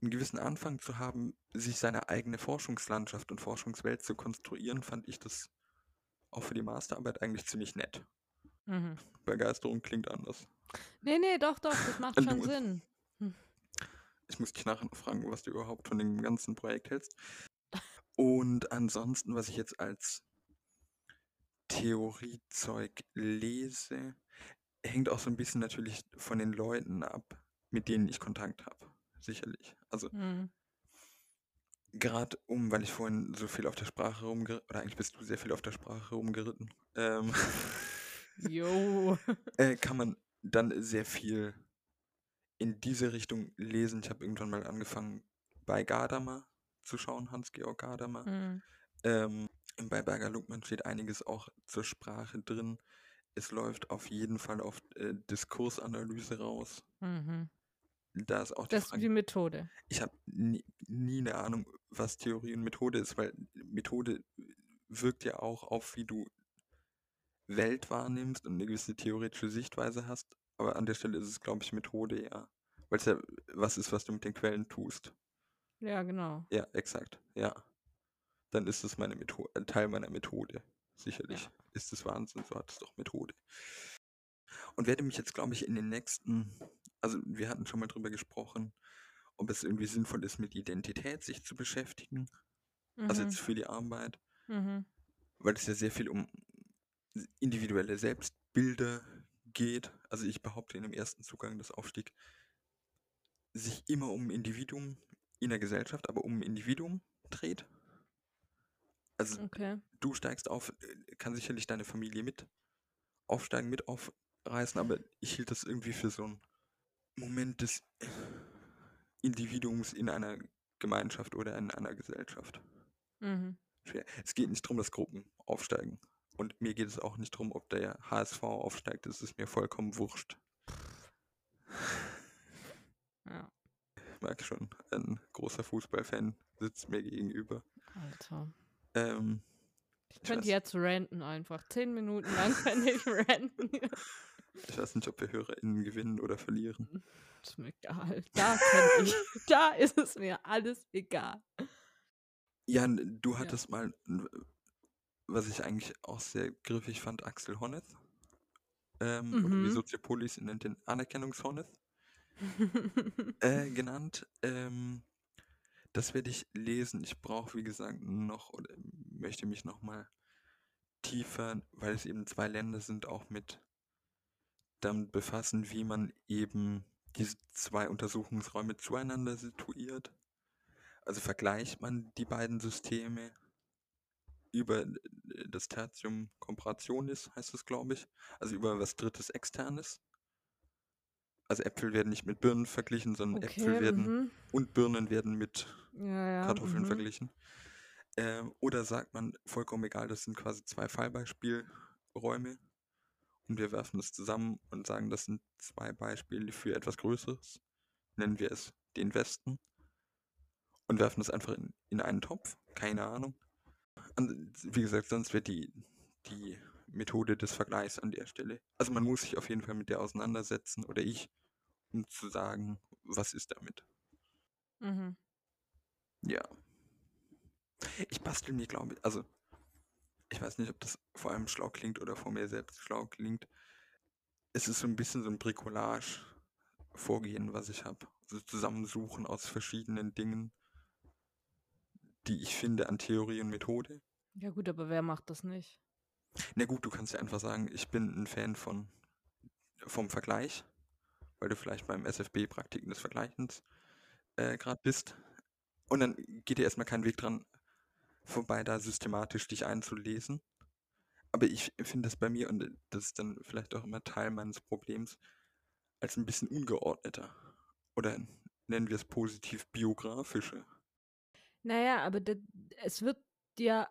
einen gewissen Anfang zu haben, sich seine eigene Forschungslandschaft und Forschungswelt zu konstruieren, fand ich das auch für die Masterarbeit eigentlich ziemlich nett. Mhm. Begeisterung klingt anders. Nee, nee, doch, doch, das macht Du schon musst- Sinn. Ich muss dich nachher noch fragen, was du überhaupt von dem ganzen Projekt hältst. Und ansonsten, was ich jetzt als Theoriezeug lese, hängt auch so ein bisschen natürlich von den Leuten ab, mit denen ich Kontakt habe. Sicherlich. Also Mhm. gerade um, weil ich vorhin so viel auf der Sprache rumgeritten, oder eigentlich bist du sehr viel auf der Sprache rumgeritten, ähm, Jo. äh, kann man dann sehr viel in diese Richtung lesen. Ich habe irgendwann mal angefangen, bei Gadamer zu schauen, Hans-Georg Gadamer. Mhm. Ähm, bei Berger Luckmann steht einiges auch zur Sprache drin. Es läuft auf jeden Fall auf äh, Diskursanalyse raus. Mhm. Da ist auch die Das ist Frage, die Methode. ich habe nie, nie eine Ahnung, was Theorie und Methode ist, weil Methode wirkt ja auch auf, wie du Welt wahrnimmst und eine gewisse theoretische Sichtweise hast. Aber an der Stelle ist es, glaube ich, Methode, ja. Weil es ja was ist, was du mit den Quellen tust. Ja, genau. Ja, exakt, ja. Dann ist es meine Methode, ein Teil meiner Methode. Sicherlich. Ja. Ist es Wahnsinn, so hat es doch Methode. Und werde mich jetzt, glaube ich, in den nächsten, also wir hatten schon mal drüber gesprochen, ob es irgendwie sinnvoll ist, mit Identität sich zu beschäftigen. Also Mhm. jetzt für die Arbeit, Mhm. weil es ja sehr viel um individuelle Selbstbilder geht. Also ich behaupte in dem ersten Zugang, dass Aufstieg sich immer um ein Individuum in der Gesellschaft, aber um ein Individuum dreht. Also Okay. du steigst auf, äh, kann sicherlich deine Familie mit aufsteigen, mit aufreißen, aber ich hielt das irgendwie für so einen Moment des Individuums in einer Gemeinschaft oder in einer Gesellschaft. Mhm. Es geht nicht darum, dass Gruppen aufsteigen. Und mir geht es auch nicht darum, ob der HSV aufsteigt. Das ist mir vollkommen wurscht. Ja. Ich merke schon, ein großer Fußballfan sitzt mir gegenüber. Alter. Ähm, Ich Ich könnte jetzt ranten einfach. Zehn Minuten lang könnte ich ranten. ich weiß nicht, ob wir HörerInnen gewinnen oder verlieren. ist mir egal. Da kenn ich. Da ist es mir alles egal. Jan, du hattest mal, n- was ich eigentlich auch sehr griffig fand, Axel Honneth. Ähm, Oder wie Mhm. Soziopolis ihn nennt den Anerkennungshonneth äh, genannt. Ähm, das werde ich lesen. Ich brauche, wie gesagt, noch oder möchte mich noch mal tiefer, weil es eben zwei Länder sind, auch mit damit befassen, wie man eben diese zwei Untersuchungsräume zueinander situiert. Also vergleicht man die beiden Systeme über äh, das Tertium Comparationis, heißt es, glaube ich. Also über was Drittes Externes. Also Äpfel werden nicht mit Birnen verglichen, sondern Äpfel Okay, werden mhm. und Birnen werden mit Ja, ja. Kartoffeln mhm. verglichen. Ähm, oder sagt man, vollkommen egal, das sind quasi zwei Fallbeispielräume und wir werfen das zusammen und sagen, das sind zwei Beispiele für etwas Größeres. Nennen wir es den Westen und werfen das einfach in, in einen Topf. Keine Ahnung. Wie gesagt, sonst wird die, die Methode des Vergleichs an der Stelle. Also man muss sich auf jeden Fall mit der auseinandersetzen oder ich, um zu sagen, was ist damit. Mhm. Ja. Ich bastel mir, glaube ich, also ich weiß nicht, ob das vor allem schlau klingt oder vor mir selbst schlau klingt. Es ist so ein bisschen so ein Bricolage-Vorgehen, was ich habe. So Zusammensuchen aus verschiedenen Dingen, die ich finde an Theorie und Methode. Ja gut, aber wer macht das nicht? Na gut, du kannst ja einfach sagen, ich bin ein Fan von vom Vergleich, weil du vielleicht beim SFB-Praktiken des Vergleichens äh, gerade bist. Und dann geht dir erstmal kein Weg dran vorbei, da systematisch dich einzulesen. Aber ich finde das bei mir, und das ist dann vielleicht auch immer Teil meines Problems, als ein bisschen ungeordneter. Oder nennen wir es positiv biografische. Naja, aber es wird ja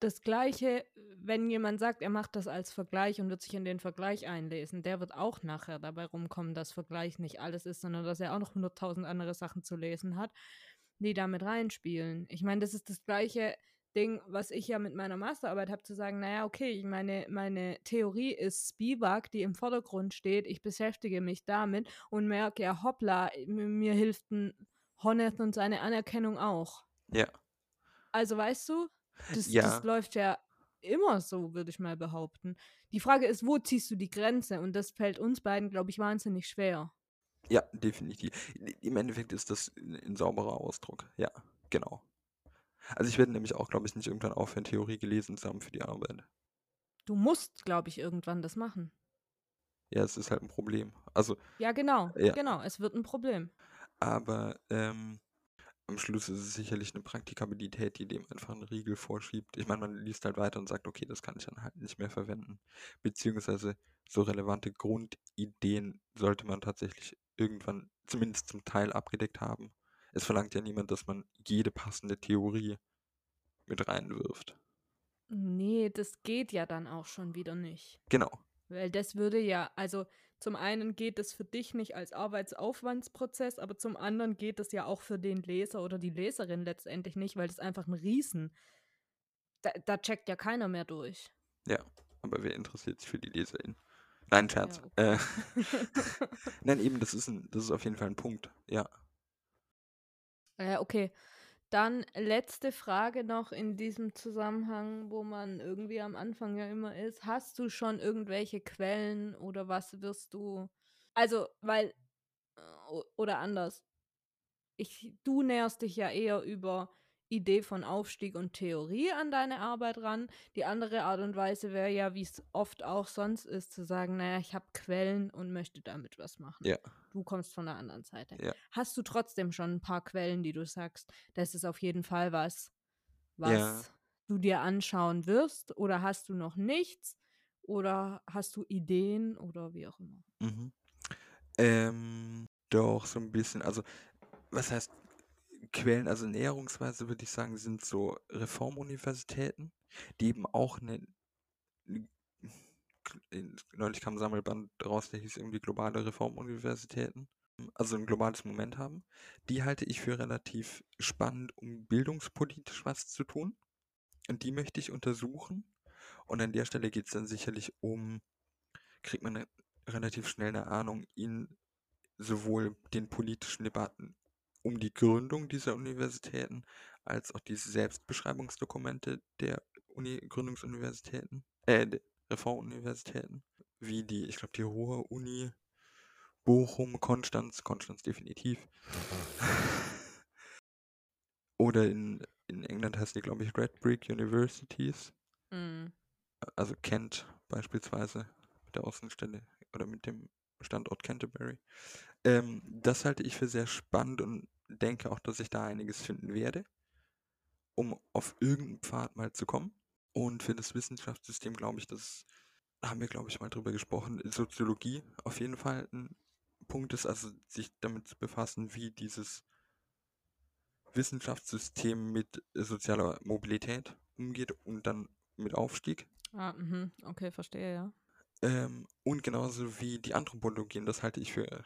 das Gleiche, wenn jemand sagt, er macht das als Vergleich und wird sich in den Vergleich einlesen, der wird auch nachher dabei rumkommen, dass Vergleich nicht alles ist, sondern dass er auch noch hunderttausend andere Sachen zu lesen hat, die damit reinspielen. Ich meine, das ist das Gleiche Ding, was ich ja mit meiner Masterarbeit habe, zu sagen, naja, okay, meine, meine Theorie ist Spivak, die im Vordergrund steht, ich beschäftige mich damit und merke, ja, hoppla, mir hilft ein Honeth und seine Anerkennung auch. Ja. Also weißt du, das, Ja. das läuft ja immer so, würde ich mal behaupten. Die Frage ist, wo ziehst du die Grenze? Und das fällt uns beiden, glaube ich, wahnsinnig schwer. Ja, definitiv. Im Endeffekt ist das ein, sauberer Ausdruck. Ja, genau. Also ich werde nämlich auch, glaube ich, nicht irgendwann aufhören, Theorie gelesen zu haben für die Arbeit. Du musst, glaube ich, irgendwann das machen. Ja, es ist halt ein Problem. Also, Ja, genau. Ja. Genau, es wird ein Problem. aber ähm, am Schluss ist es sicherlich eine Praktikabilität, die dem einfach einen Riegel vorschiebt. Ich meine, man liest halt weiter und sagt, okay, das kann ich dann halt nicht mehr verwenden. Beziehungsweise so relevante Grundideen sollte man tatsächlich irgendwann zumindest zum Teil abgedeckt haben. Es verlangt ja niemand, dass man jede passende Theorie mit reinwirft. Nee, das geht ja dann auch schon wieder nicht. Genau. Weil das würde ja, also zum einen geht es für dich nicht als Arbeitsaufwandsprozess, aber zum anderen geht es ja auch für den Leser oder die Leserin letztendlich nicht, weil das einfach ein Riesen. Da, da checkt ja keiner mehr durch. Ja, aber wer interessiert sich für die Leserin? Nein, Scherz. Ja, Äh, nein, eben, das ist, ein, das ist auf jeden Fall ein Punkt. Ja. Ja, okay. Dann letzte Frage noch in diesem Zusammenhang, wo man irgendwie am Anfang ja immer ist. Hast du schon irgendwelche Quellen oder was wirst du. Also, weil. äh, Oder anders. Ich, du näherst dich ja eher über Idee von Aufstieg und Theorie an deine Arbeit ran. Die andere Art und Weise wäre ja, wie es oft auch sonst ist, zu sagen, naja, ich habe Quellen und möchte damit was machen. Ja. Du kommst von der anderen Seite. Ja. Hast du trotzdem schon ein paar Quellen, die du sagst, das ist auf jeden Fall was, was Ja. du dir anschauen wirst? Oder hast du noch nichts? Oder hast du Ideen oder wie auch immer? Mhm. Ähm, doch, so ein bisschen. Also, was heißt Quellen? Also, näherungsweise würde ich sagen, sind so Reformuniversitäten, die eben auch eine. Neulich kam ein Sammelband raus, der hieß irgendwie Globale Reformuniversitäten. Also ein globales Moment haben. Die halte ich für relativ spannend, um bildungspolitisch was zu tun. Und die möchte ich untersuchen. Und an der Stelle geht es dann sicherlich um, kriegt man eine, relativ schnell eine Ahnung in sowohl den politischen Debatten um die Gründung dieser Universitäten als auch diese Selbstbeschreibungsdokumente der Uni Gründungsuniversitäten, äh, Reformuniversitäten, wie die, ich glaube, die Ruhr Uni, Bochum, Konstanz, Konstanz definitiv. Oder in, in England heißt die, glaube ich, Red Brick Universities Mhm. also Kent beispielsweise mit der Außenstelle oder mit dem Standort Canterbury. Ähm, das halte ich für sehr spannend und denke auch, dass ich da einiges finden werde, um auf irgendeinen Pfad mal zu kommen. Und für das Wissenschaftssystem glaube ich, das haben wir, glaube ich, mal drüber gesprochen, Soziologie auf jeden Fall ein Punkt ist, also sich damit zu befassen, wie dieses Wissenschaftssystem mit sozialer Mobilität umgeht und dann mit Aufstieg. Ah, mhm. Okay, verstehe, ja. Ähm, und genauso wie die Anthropologien, das halte ich für,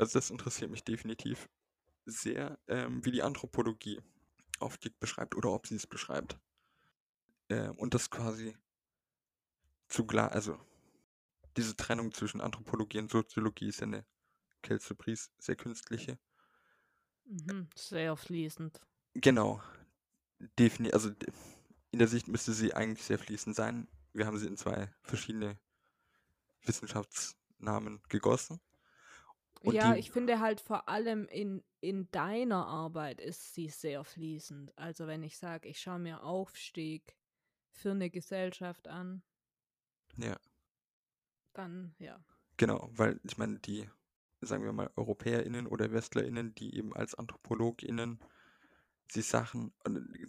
also das interessiert mich definitiv sehr, ähm, wie die Anthropologie Aufstieg beschreibt oder ob sie es beschreibt. Ähm, und das quasi zugleich, also diese Trennung zwischen Anthropologie und Soziologie ist ja eine Kelce Pries sehr künstliche. Mhm. Sehr fließend. Genau, definitiv, also in der Sicht müsste sie eigentlich sehr fließend sein. Wir haben sie in zwei verschiedene Wissenschaftsnamen gegossen. Und ja, die- ich finde halt vor allem in, in deiner Arbeit ist sie sehr fließend. Also wenn ich sage, ich schaue mir Aufstieg für eine Gesellschaft an, Ja, dann ja. genau, weil ich meine, die, sagen wir mal, EuropäerInnen oder WestlerInnen, die eben als AnthropologInnen sich Sachen,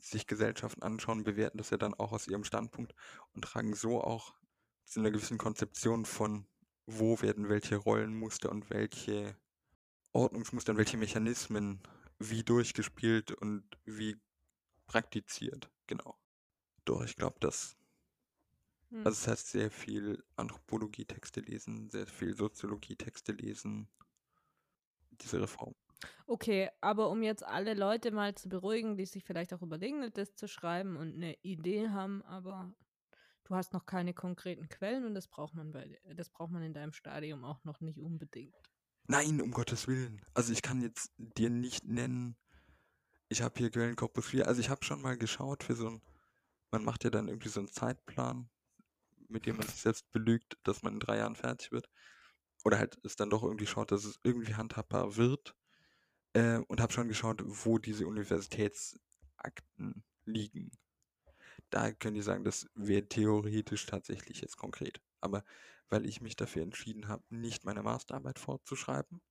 sich Gesellschaften anschauen, bewerten das ja dann auch aus ihrem Standpunkt und tragen so auch zu einer gewissen Konzeption von, wo werden welche Rollenmuster und welche Ordnungsmuster und welche Mechanismen wie durchgespielt und wie praktiziert, genau. Doch, ich glaube, das. Hm. Also, es heißt sehr viel Anthropologie-Texte lesen, sehr viel Soziologie-Texte lesen. Diese Reform. Okay, aber um jetzt alle Leute mal zu beruhigen, die sich vielleicht auch überlegen, das zu schreiben und eine Idee haben, aber du hast noch keine konkreten Quellen und das braucht man bei das braucht man in deinem Stadium auch noch nicht unbedingt. Nein, um Gottes Willen. Also ich kann jetzt dir nicht nennen, ich habe hier Quellenkorpus 4. Also ich habe schon mal geschaut für so ein, man macht ja dann irgendwie so einen Zeitplan, mit dem man sich selbst belügt, dass man in drei Jahren fertig wird. Oder halt es dann doch irgendwie schaut, dass es irgendwie handhabbar wird. Äh, und habe schon geschaut, wo diese Universitätsakten liegen. Da können die sagen, das wäre theoretisch tatsächlich jetzt konkret. Aber weil ich mich dafür entschieden habe, nicht meine Masterarbeit fortzuschreiben,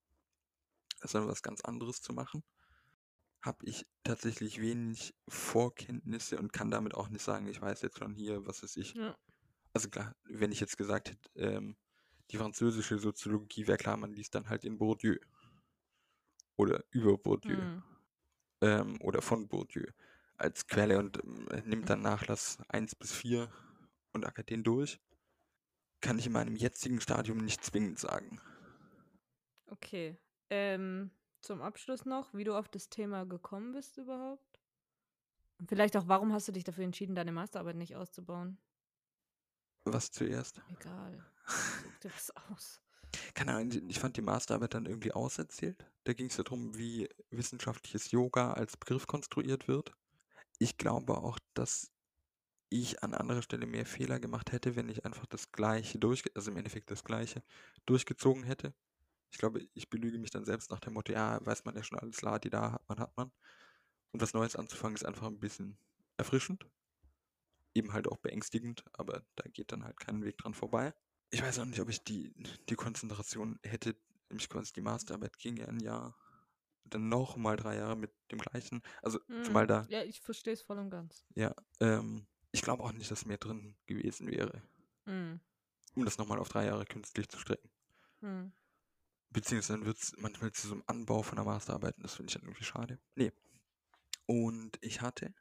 sondern was ganz anderes zu machen, habe ich tatsächlich wenig Vorkenntnisse und kann damit auch nicht sagen, ich weiß jetzt schon hier, was ist ich. Ja. Also klar, wenn ich jetzt gesagt hätte, ähm, die französische Soziologie wäre klar, man liest dann halt in Bourdieu. Oder über Bourdieu. Hm. Ähm, oder von Bourdieu als Quelle und ähm, nimmt dann Nachlass 1 bis 4 und ackert den durch. Kann ich in meinem jetzigen Stadium nicht zwingend sagen. Okay. Ähm, zum Abschluss noch, wie du auf das Thema gekommen bist überhaupt? Und vielleicht auch, warum hast du dich dafür entschieden, deine Masterarbeit nicht auszubauen? Was zuerst? Egal. Such dir was aus. Keine Ahnung, ich fand die Masterarbeit dann irgendwie auserzählt. Da ging es ja darum, wie wissenschaftliches Yoga als Begriff konstruiert wird. Ich glaube auch, dass ich an anderer Stelle mehr Fehler gemacht hätte, wenn ich einfach das Gleiche durch, also im Endeffekt das Gleiche durchgezogen hätte. Ich glaube, ich belüge mich dann selbst nach dem Motto, ja, weiß man ja schon alles, Ladi da hat man, hat man. Und was Neues anzufangen ist einfach ein bisschen erfrischend. Eben halt auch beängstigend, aber da geht dann halt kein Weg dran vorbei. Ich weiß auch nicht, ob ich die, die Konzentration hätte, nämlich quasi die Masterarbeit ging ja ein Jahr, dann nochmal drei Jahre mit dem gleichen. Also zumal Hm. da, Ja, ich verstehe es voll und ganz. ja, ähm, ich glaube auch nicht, dass mehr drin gewesen wäre, Hm. um das nochmal auf drei Jahre künstlich zu strecken. Hm. Beziehungsweise dann wird es manchmal zu so einem Anbau von der Masterarbeit und das finde ich dann irgendwie schade. Nee. Und ich hatte,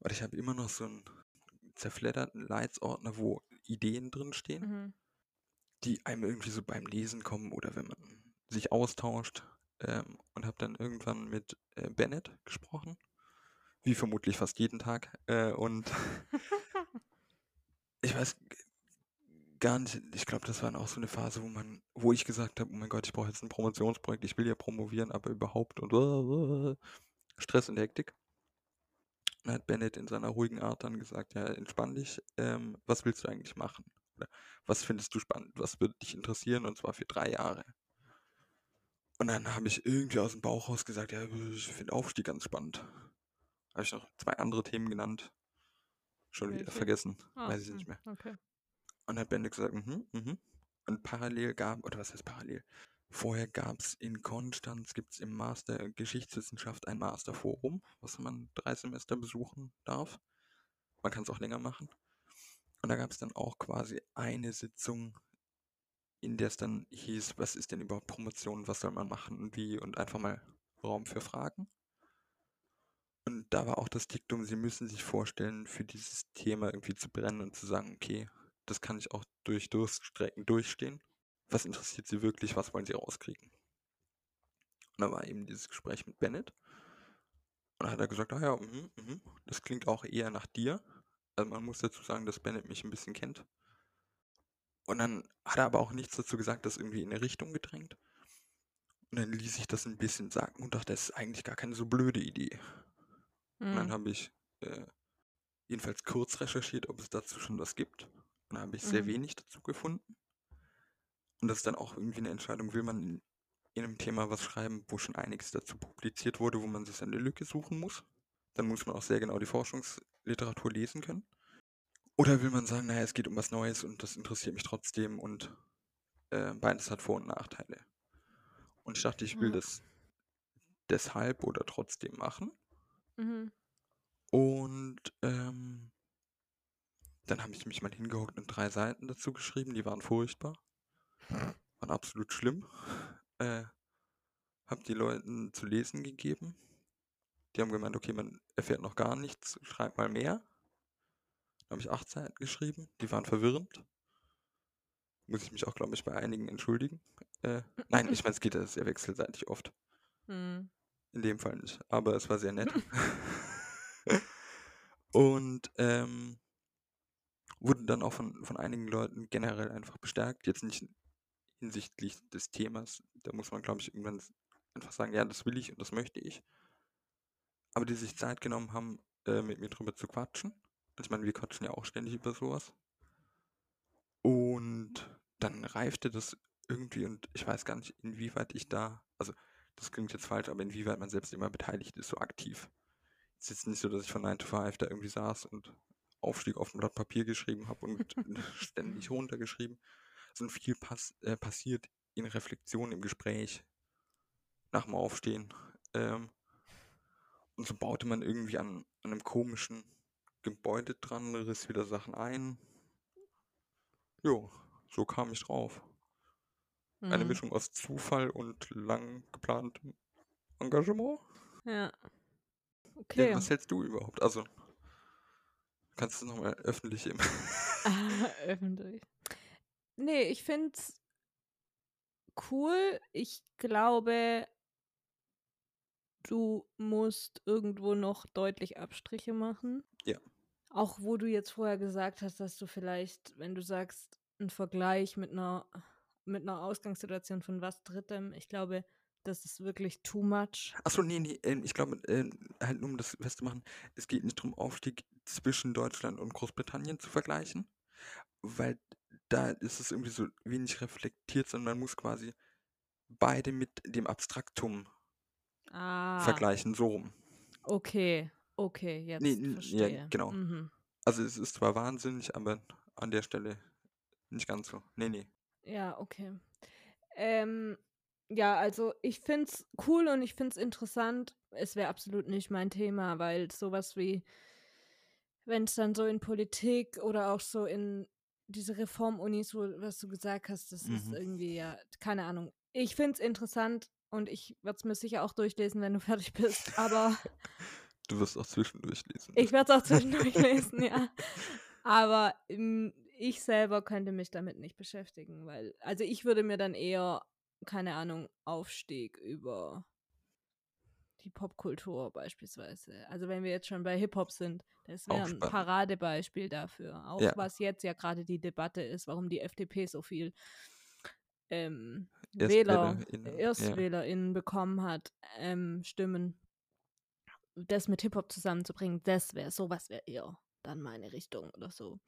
oder ich habe immer noch so einen zerfledderten Leitsordner, wo Ideen drin stehen, Mhm. die einem irgendwie so beim Lesen kommen oder wenn man sich austauscht. Ähm, und habe dann irgendwann mit äh, Bennett gesprochen, wie vermutlich fast jeden Tag. Äh, und ich weiß gar nicht, ich glaube, das war dann auch so eine Phase, wo man, wo ich gesagt habe, oh mein Gott, ich brauche jetzt ein Promotionsprojekt, ich will ja promovieren, aber überhaupt und Stress und Hektik. Und dann hat Bennett in seiner ruhigen Art dann gesagt, ja, entspann dich, ähm, was willst du eigentlich machen? Oder was findest du spannend? Was würde dich interessieren? Und zwar für drei Jahre. Und dann habe ich irgendwie aus dem Bauch raus gesagt, ja, ich finde Aufstieg ganz spannend. Habe ich noch zwei andere Themen genannt. Schon wieder Welche? vergessen. Ah, Weiß ich hm, nicht mehr. Okay. Und dann hat Bennett gesagt, mhm, mhm. Und parallel gab, oder was heißt parallel? Vorher gab es in Konstanz, gibt es im Master Geschichtswissenschaft ein Masterforum, was man drei Semester besuchen darf. Man kann es auch länger machen. Und da gab es dann auch quasi eine Sitzung, in der es dann hieß, was ist denn überhaupt Promotion, was soll man machen und wie und einfach mal Raum für Fragen. Und da war auch das Diktum, Sie müssen sich vorstellen, für dieses Thema irgendwie zu brennen und zu sagen, okay, das kann ich auch durch Durststrecken durchstehen. Was interessiert Sie wirklich, was wollen Sie rauskriegen? Und da war eben dieses Gespräch mit Bennett. Und dann hat er gesagt, ah ja, mhm, mhm, das klingt auch eher nach dir. Also man muss dazu sagen, dass Bennett mich ein bisschen kennt. Und dann hat er aber auch nichts dazu gesagt, das irgendwie in eine Richtung gedrängt. Und dann ließ ich das ein bisschen sagen und dachte, das ist eigentlich gar keine so blöde Idee. Und dann Hm. habe ich äh, jedenfalls kurz recherchiert, ob es dazu schon was gibt. Und dann habe ich sehr Mhm. wenig dazu gefunden. Und das ist dann auch irgendwie eine Entscheidung, will man in, in einem Thema was schreiben, wo schon einiges dazu publiziert wurde, wo man sich eine Lücke suchen muss. Dann muss man auch sehr genau die Forschungsliteratur lesen können. Oder will man sagen, naja, es geht um was Neues und das interessiert mich trotzdem und äh, beides hat Vor- und Nachteile. Und ich dachte, ich will Ja. das deshalb oder trotzdem machen. Mhm. Und ähm, dann habe ich mich mal hingehockt und drei Seiten dazu geschrieben, die waren furchtbar. Waren absolut schlimm. Äh, habe die Leuten zu lesen gegeben. Die haben gemeint, okay, man erfährt noch gar nichts, schreib mal mehr. Da habe ich acht Seiten geschrieben. Die waren verwirrend. Muss ich mich auch, glaube ich, bei einigen entschuldigen. Äh, nein, ich meine, es geht ja sehr wechselseitig oft. Hm. In dem Fall nicht. Aber es war sehr nett. Und ähm, wurden dann auch von, von einigen Leuten generell einfach bestärkt. Jetzt nicht hinsichtlich des Themas. Da muss man, glaube ich, irgendwann einfach sagen, ja, das will ich und das möchte ich. Aber die sich Zeit genommen haben, äh, mit mir drüber zu quatschen. Ich meine, wir quatschen ja auch ständig über sowas. Und dann reifte das irgendwie und ich weiß gar nicht, inwieweit ich da, also das klingt jetzt falsch, aber inwieweit man selbst immer beteiligt ist, so aktiv. Es ist jetzt nicht so, dass ich von 9 to 5 da irgendwie saß und Aufstieg auf dem Blatt Papier geschrieben habe und ständig runtergeschrieben, sondern viel pass äh, passiert in Reflexion im Gespräch nach dem Aufstehen. Ähm, und so baute man irgendwie an, an einem komischen Gebäude dran, riss wieder Sachen ein. Jo, so kam ich drauf. Eine Hm. Mischung aus Zufall und lang geplantem Engagement. Ja. Ja, Okay. was hältst du überhaupt? Also, kannst du nochmal öffentlich im. Öffentlich. Nee, ich find's cool. Ich glaube, du musst irgendwo noch deutlich Abstriche machen. Ja. Auch wo du jetzt vorher gesagt hast, dass du vielleicht, wenn du sagst, ein Vergleich mit einer, mit einer Ausgangssituation von was Drittem, ich glaube, das ist wirklich too much. Achso, nee, nee, ähm, ich glaube, ähm, halt nur um das festzumachen, es geht nicht darum, Aufstieg zwischen Deutschland und Großbritannien zu vergleichen, weil da ist es irgendwie so wenig reflektiert, sondern man muss quasi beide mit dem Abstraktum Ah, vergleichen, so rum. okay, okay, jetzt Nee, n- ja, verstehe. genau. Mhm. Also es ist zwar wahnsinnig, aber an der Stelle nicht ganz so. Nee, nee. Ja, okay. Ähm, ja, also ich find's cool und ich find's interessant. Es wäre absolut nicht mein Thema, weil sowas wie, wenn es dann so in Politik oder auch so in diese Reformunis, was du gesagt hast, das ist Mhm. irgendwie ja, keine Ahnung. Ich find's interessant und ich werde es mir sicher auch durchlesen, wenn du fertig bist. Aber Du wirst auch zwischendurch lesen. ich werde es auch zwischendurch lesen, ja. Aber ähm, ich selber könnte mich damit nicht beschäftigen, weil, also ich würde mir dann eher, keine Ahnung, Aufstieg über die Popkultur beispielsweise. Also wenn wir jetzt schon bei Hip-Hop sind, das wäre ein. Paradebeispiel dafür. Auch Ja. was jetzt ja gerade die Debatte ist, warum die FDP so viel ähm, ErstwählerInnen, Wähler, ja. ErstwählerInnen bekommen hat, ähm, Stimmen, das mit Hip-Hop zusammenzubringen, das wäre, sowas wäre eher dann meine Richtung oder so.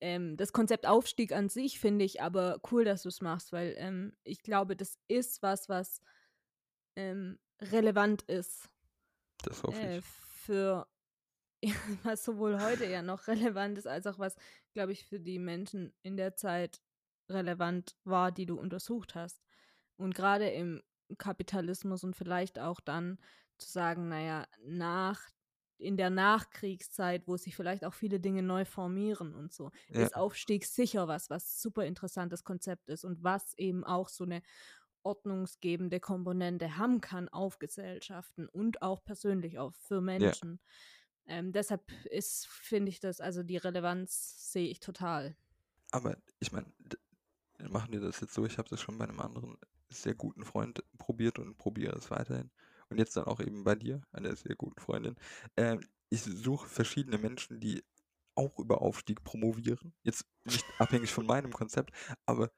Ähm, das Konzept Aufstieg an sich finde ich aber cool, dass du es machst, weil ähm, ich glaube, das ist was, was ähm, relevant ist Das hoffe äh, ich. für was sowohl heute ja noch relevant ist, als auch was, glaube ich, für die Menschen in der Zeit relevant war, die du untersucht hast. Und gerade im Kapitalismus und vielleicht auch dann zu sagen, naja, nach in der Nachkriegszeit, wo sich vielleicht auch viele Dinge neu formieren und so, Ja. ist Aufstieg sicher was, was super interessantes Konzept ist und was eben auch so eine ordnungsgebende Komponente haben kann auf Gesellschaften und auch persönlich auch für Menschen. Ähm, deshalb ist, finde ich das, also die Relevanz sehe ich total. Aber ich meine, machen wir das jetzt so, ich habe das schon bei einem anderen sehr guten Freund probiert und probiere es weiterhin. Und jetzt dann auch eben bei dir, einer sehr guten Freundin. Ähm, ich suche verschiedene Menschen, die auch über Aufstieg promovieren. Jetzt nicht abhängig von meinem Konzept, aber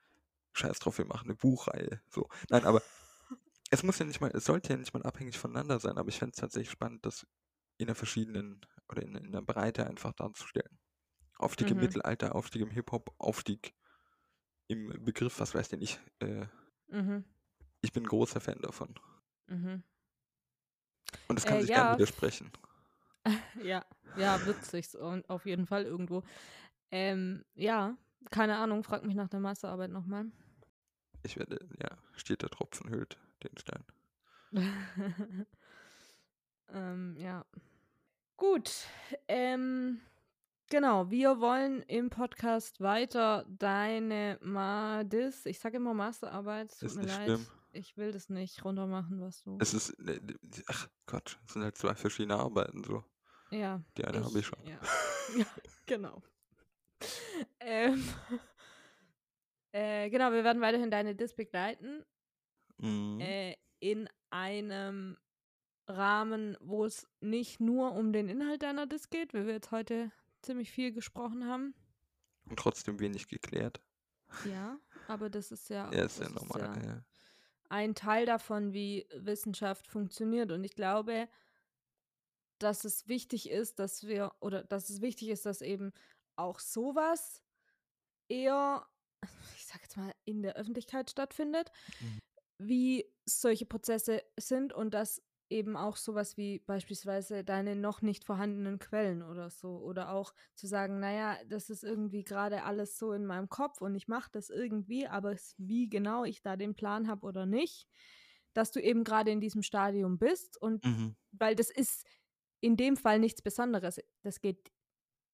scheiß drauf, wir machen eine Buchreihe. So. Nein, aber es muss ja nicht mal, es sollte ja nicht mal abhängig voneinander sein, aber ich fände es tatsächlich spannend, das in einer verschiedenen oder in, in einer Breite einfach darzustellen. Aufstieg im Mhm. Mittelalter, Aufstieg im Hip-Hop, Aufstieg im Begriff, was weiß denn ich. Äh, Mhm. ich bin großer Fan davon. Mhm. Und das kann Äh, sich ja, gerne f- widersprechen. Ja, ja, sich's und auf jeden Fall irgendwo. Ähm, ja, keine Ahnung, frag mich nach der Masterarbeit nochmal. Ich werde, ja, steht der Tropfen hüllt den Stein. ähm, ja. Gut. Ähm, genau, wir wollen im Podcast weiter deine Madis, ich sage immer Masterarbeit, es tut Ist mir nicht leid. schlimm. Ich will das nicht runtermachen, was du. Es ist, ne, ach Gott, es sind halt zwei verschiedene Arbeiten so. ja. Die eine habe ich schon. Ja. Ja, genau. Ähm, äh, genau, wir werden weiterhin deine Dis begleiten. Mhm. Äh, in einem Rahmen, wo es nicht nur um den Inhalt deiner Dis geht, wie wir jetzt heute ziemlich viel gesprochen haben. Und trotzdem wenig geklärt. Ja, aber das ist ja, Ja, ist ja normal. Ja. Ein Teil davon, wie Wissenschaft funktioniert. Und ich glaube, dass es wichtig ist, dass wir, oder dass es wichtig ist, dass eben auch sowas eher, ich sag jetzt mal, in der Öffentlichkeit stattfindet, Mhm. wie solche Prozesse sind und dass eben auch sowas wie beispielsweise deine noch nicht vorhandenen Quellen oder so. Oder auch zu sagen, naja, das ist irgendwie gerade alles so in meinem Kopf und ich mache das irgendwie, aber wie genau ich da den Plan habe oder nicht, dass du eben gerade in diesem Stadium bist und Mhm. weil das ist in dem Fall nichts Besonderes. Das geht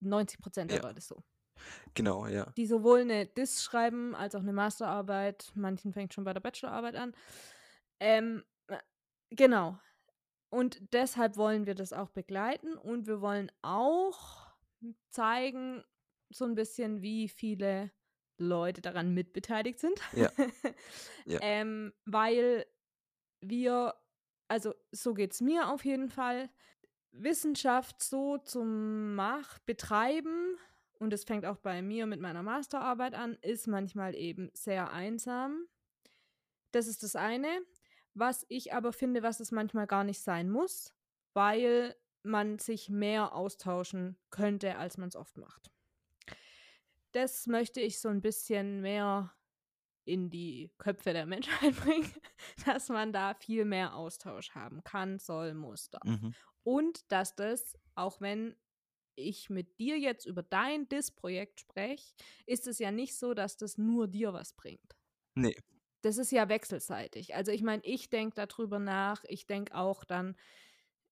90 Prozent der Ja. Leute so. Genau, ja. Die sowohl eine Diss schreiben als auch eine Masterarbeit. Manchen fängt schon bei der Bachelorarbeit an. Ähm, äh, genau. Und deshalb wollen wir das auch begleiten und wir wollen auch zeigen, so ein bisschen, wie viele Leute daran mitbeteiligt sind. Ja. Ja. ähm, weil wir, also so geht es mir auf jeden Fall, Wissenschaft so zum Mach, betreiben, und es fängt auch bei mir mit meiner Masterarbeit an, ist manchmal eben sehr einsam. Das ist das eine. Was ich aber finde, was es manchmal gar nicht sein muss, weil man sich mehr austauschen könnte, als man es oft macht. Das möchte ich so ein bisschen mehr in die Köpfe der Menschheit bringen, dass man da viel mehr Austausch haben kann, soll, muss, darf. Mhm. Und dass das, auch wenn ich mit dir jetzt über dein DIS-Projekt spreche, ist es ja nicht so, dass das nur dir was bringt. Nee. Das ist ja wechselseitig. Also ich meine, ich denke darüber nach, ich denke auch dann,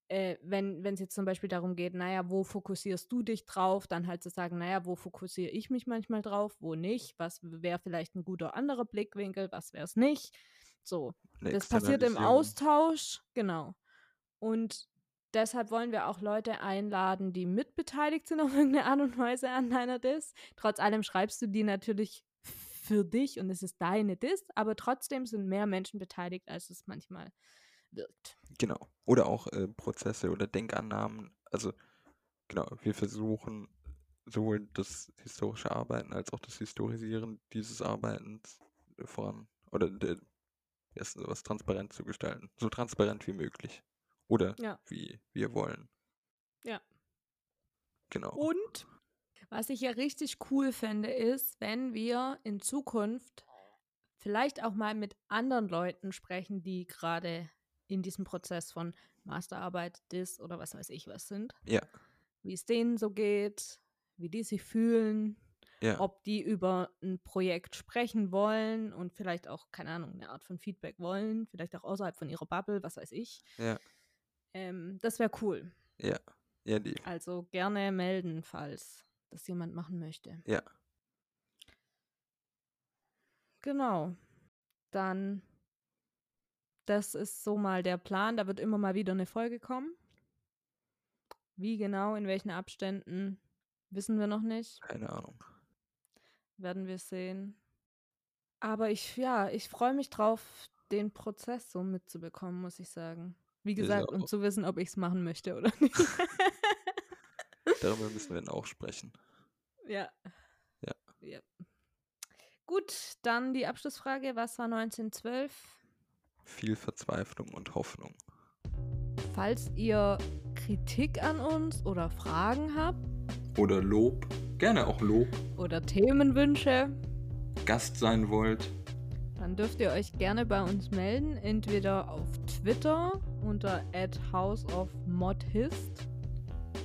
äh, wenn es jetzt zum Beispiel darum geht, naja, wo fokussierst du dich drauf, dann halt zu sagen, naja, wo fokussiere ich mich manchmal drauf, wo nicht, was wäre vielleicht ein guter anderer Blickwinkel, was wäre es nicht. So, Eine das passiert im. Austausch, genau. Und deshalb wollen wir auch Leute einladen, die mitbeteiligt sind auf irgendeine Art und Weise an deiner Diss. Trotz allem schreibst du die natürlich für dich und es ist deine Diss, aber trotzdem sind mehr Menschen beteiligt, als es manchmal wirkt. Genau. Oder auch äh, Prozesse oder Denkannahmen. Also, genau, wir versuchen sowohl das historische Arbeiten als auch das Historisieren dieses Arbeitens voran oder der, erst was transparent zu gestalten. So transparent wie möglich. Oder Ja. wie wir wollen. Ja. Genau. Und was ich ja richtig cool fände, ist, wenn wir in Zukunft vielleicht auch mal mit anderen Leuten sprechen, die gerade in diesem Prozess von Masterarbeit, Dis oder was weiß ich was sind. Ja. Wie es denen so geht, wie die sich fühlen, Ja. ob die über ein Projekt sprechen wollen und vielleicht auch, keine Ahnung, eine Art von Feedback wollen, vielleicht auch außerhalb von ihrer Bubble, was weiß ich. Ja. Ähm, das wäre cool. Ja. Ja, die. Also gerne melden, falls das jemand machen möchte. Ja. Genau. Dann, das ist so mal der Plan. Da wird immer mal wieder eine Folge kommen. Wie genau, in welchen Abständen, wissen wir noch nicht. Keine Ahnung. Werden wir sehen. Aber ich, ja, ich freue mich drauf, den Prozess so mitzubekommen, muss ich sagen. Wie gesagt, und zu wissen, ob ich es machen möchte oder nicht. Darüber müssen wir dann auch sprechen. ja. Ja. ja. Gut, dann die Abschlussfrage. Was war 1912? Viel Verzweiflung und Hoffnung. Falls ihr Kritik an uns oder Fragen habt Oder Lob. Gerne auch Lob. oder Themenwünsche, Gast sein wollt. dann dürft ihr euch gerne bei uns melden. Entweder auf Twitter unter houseofmodhist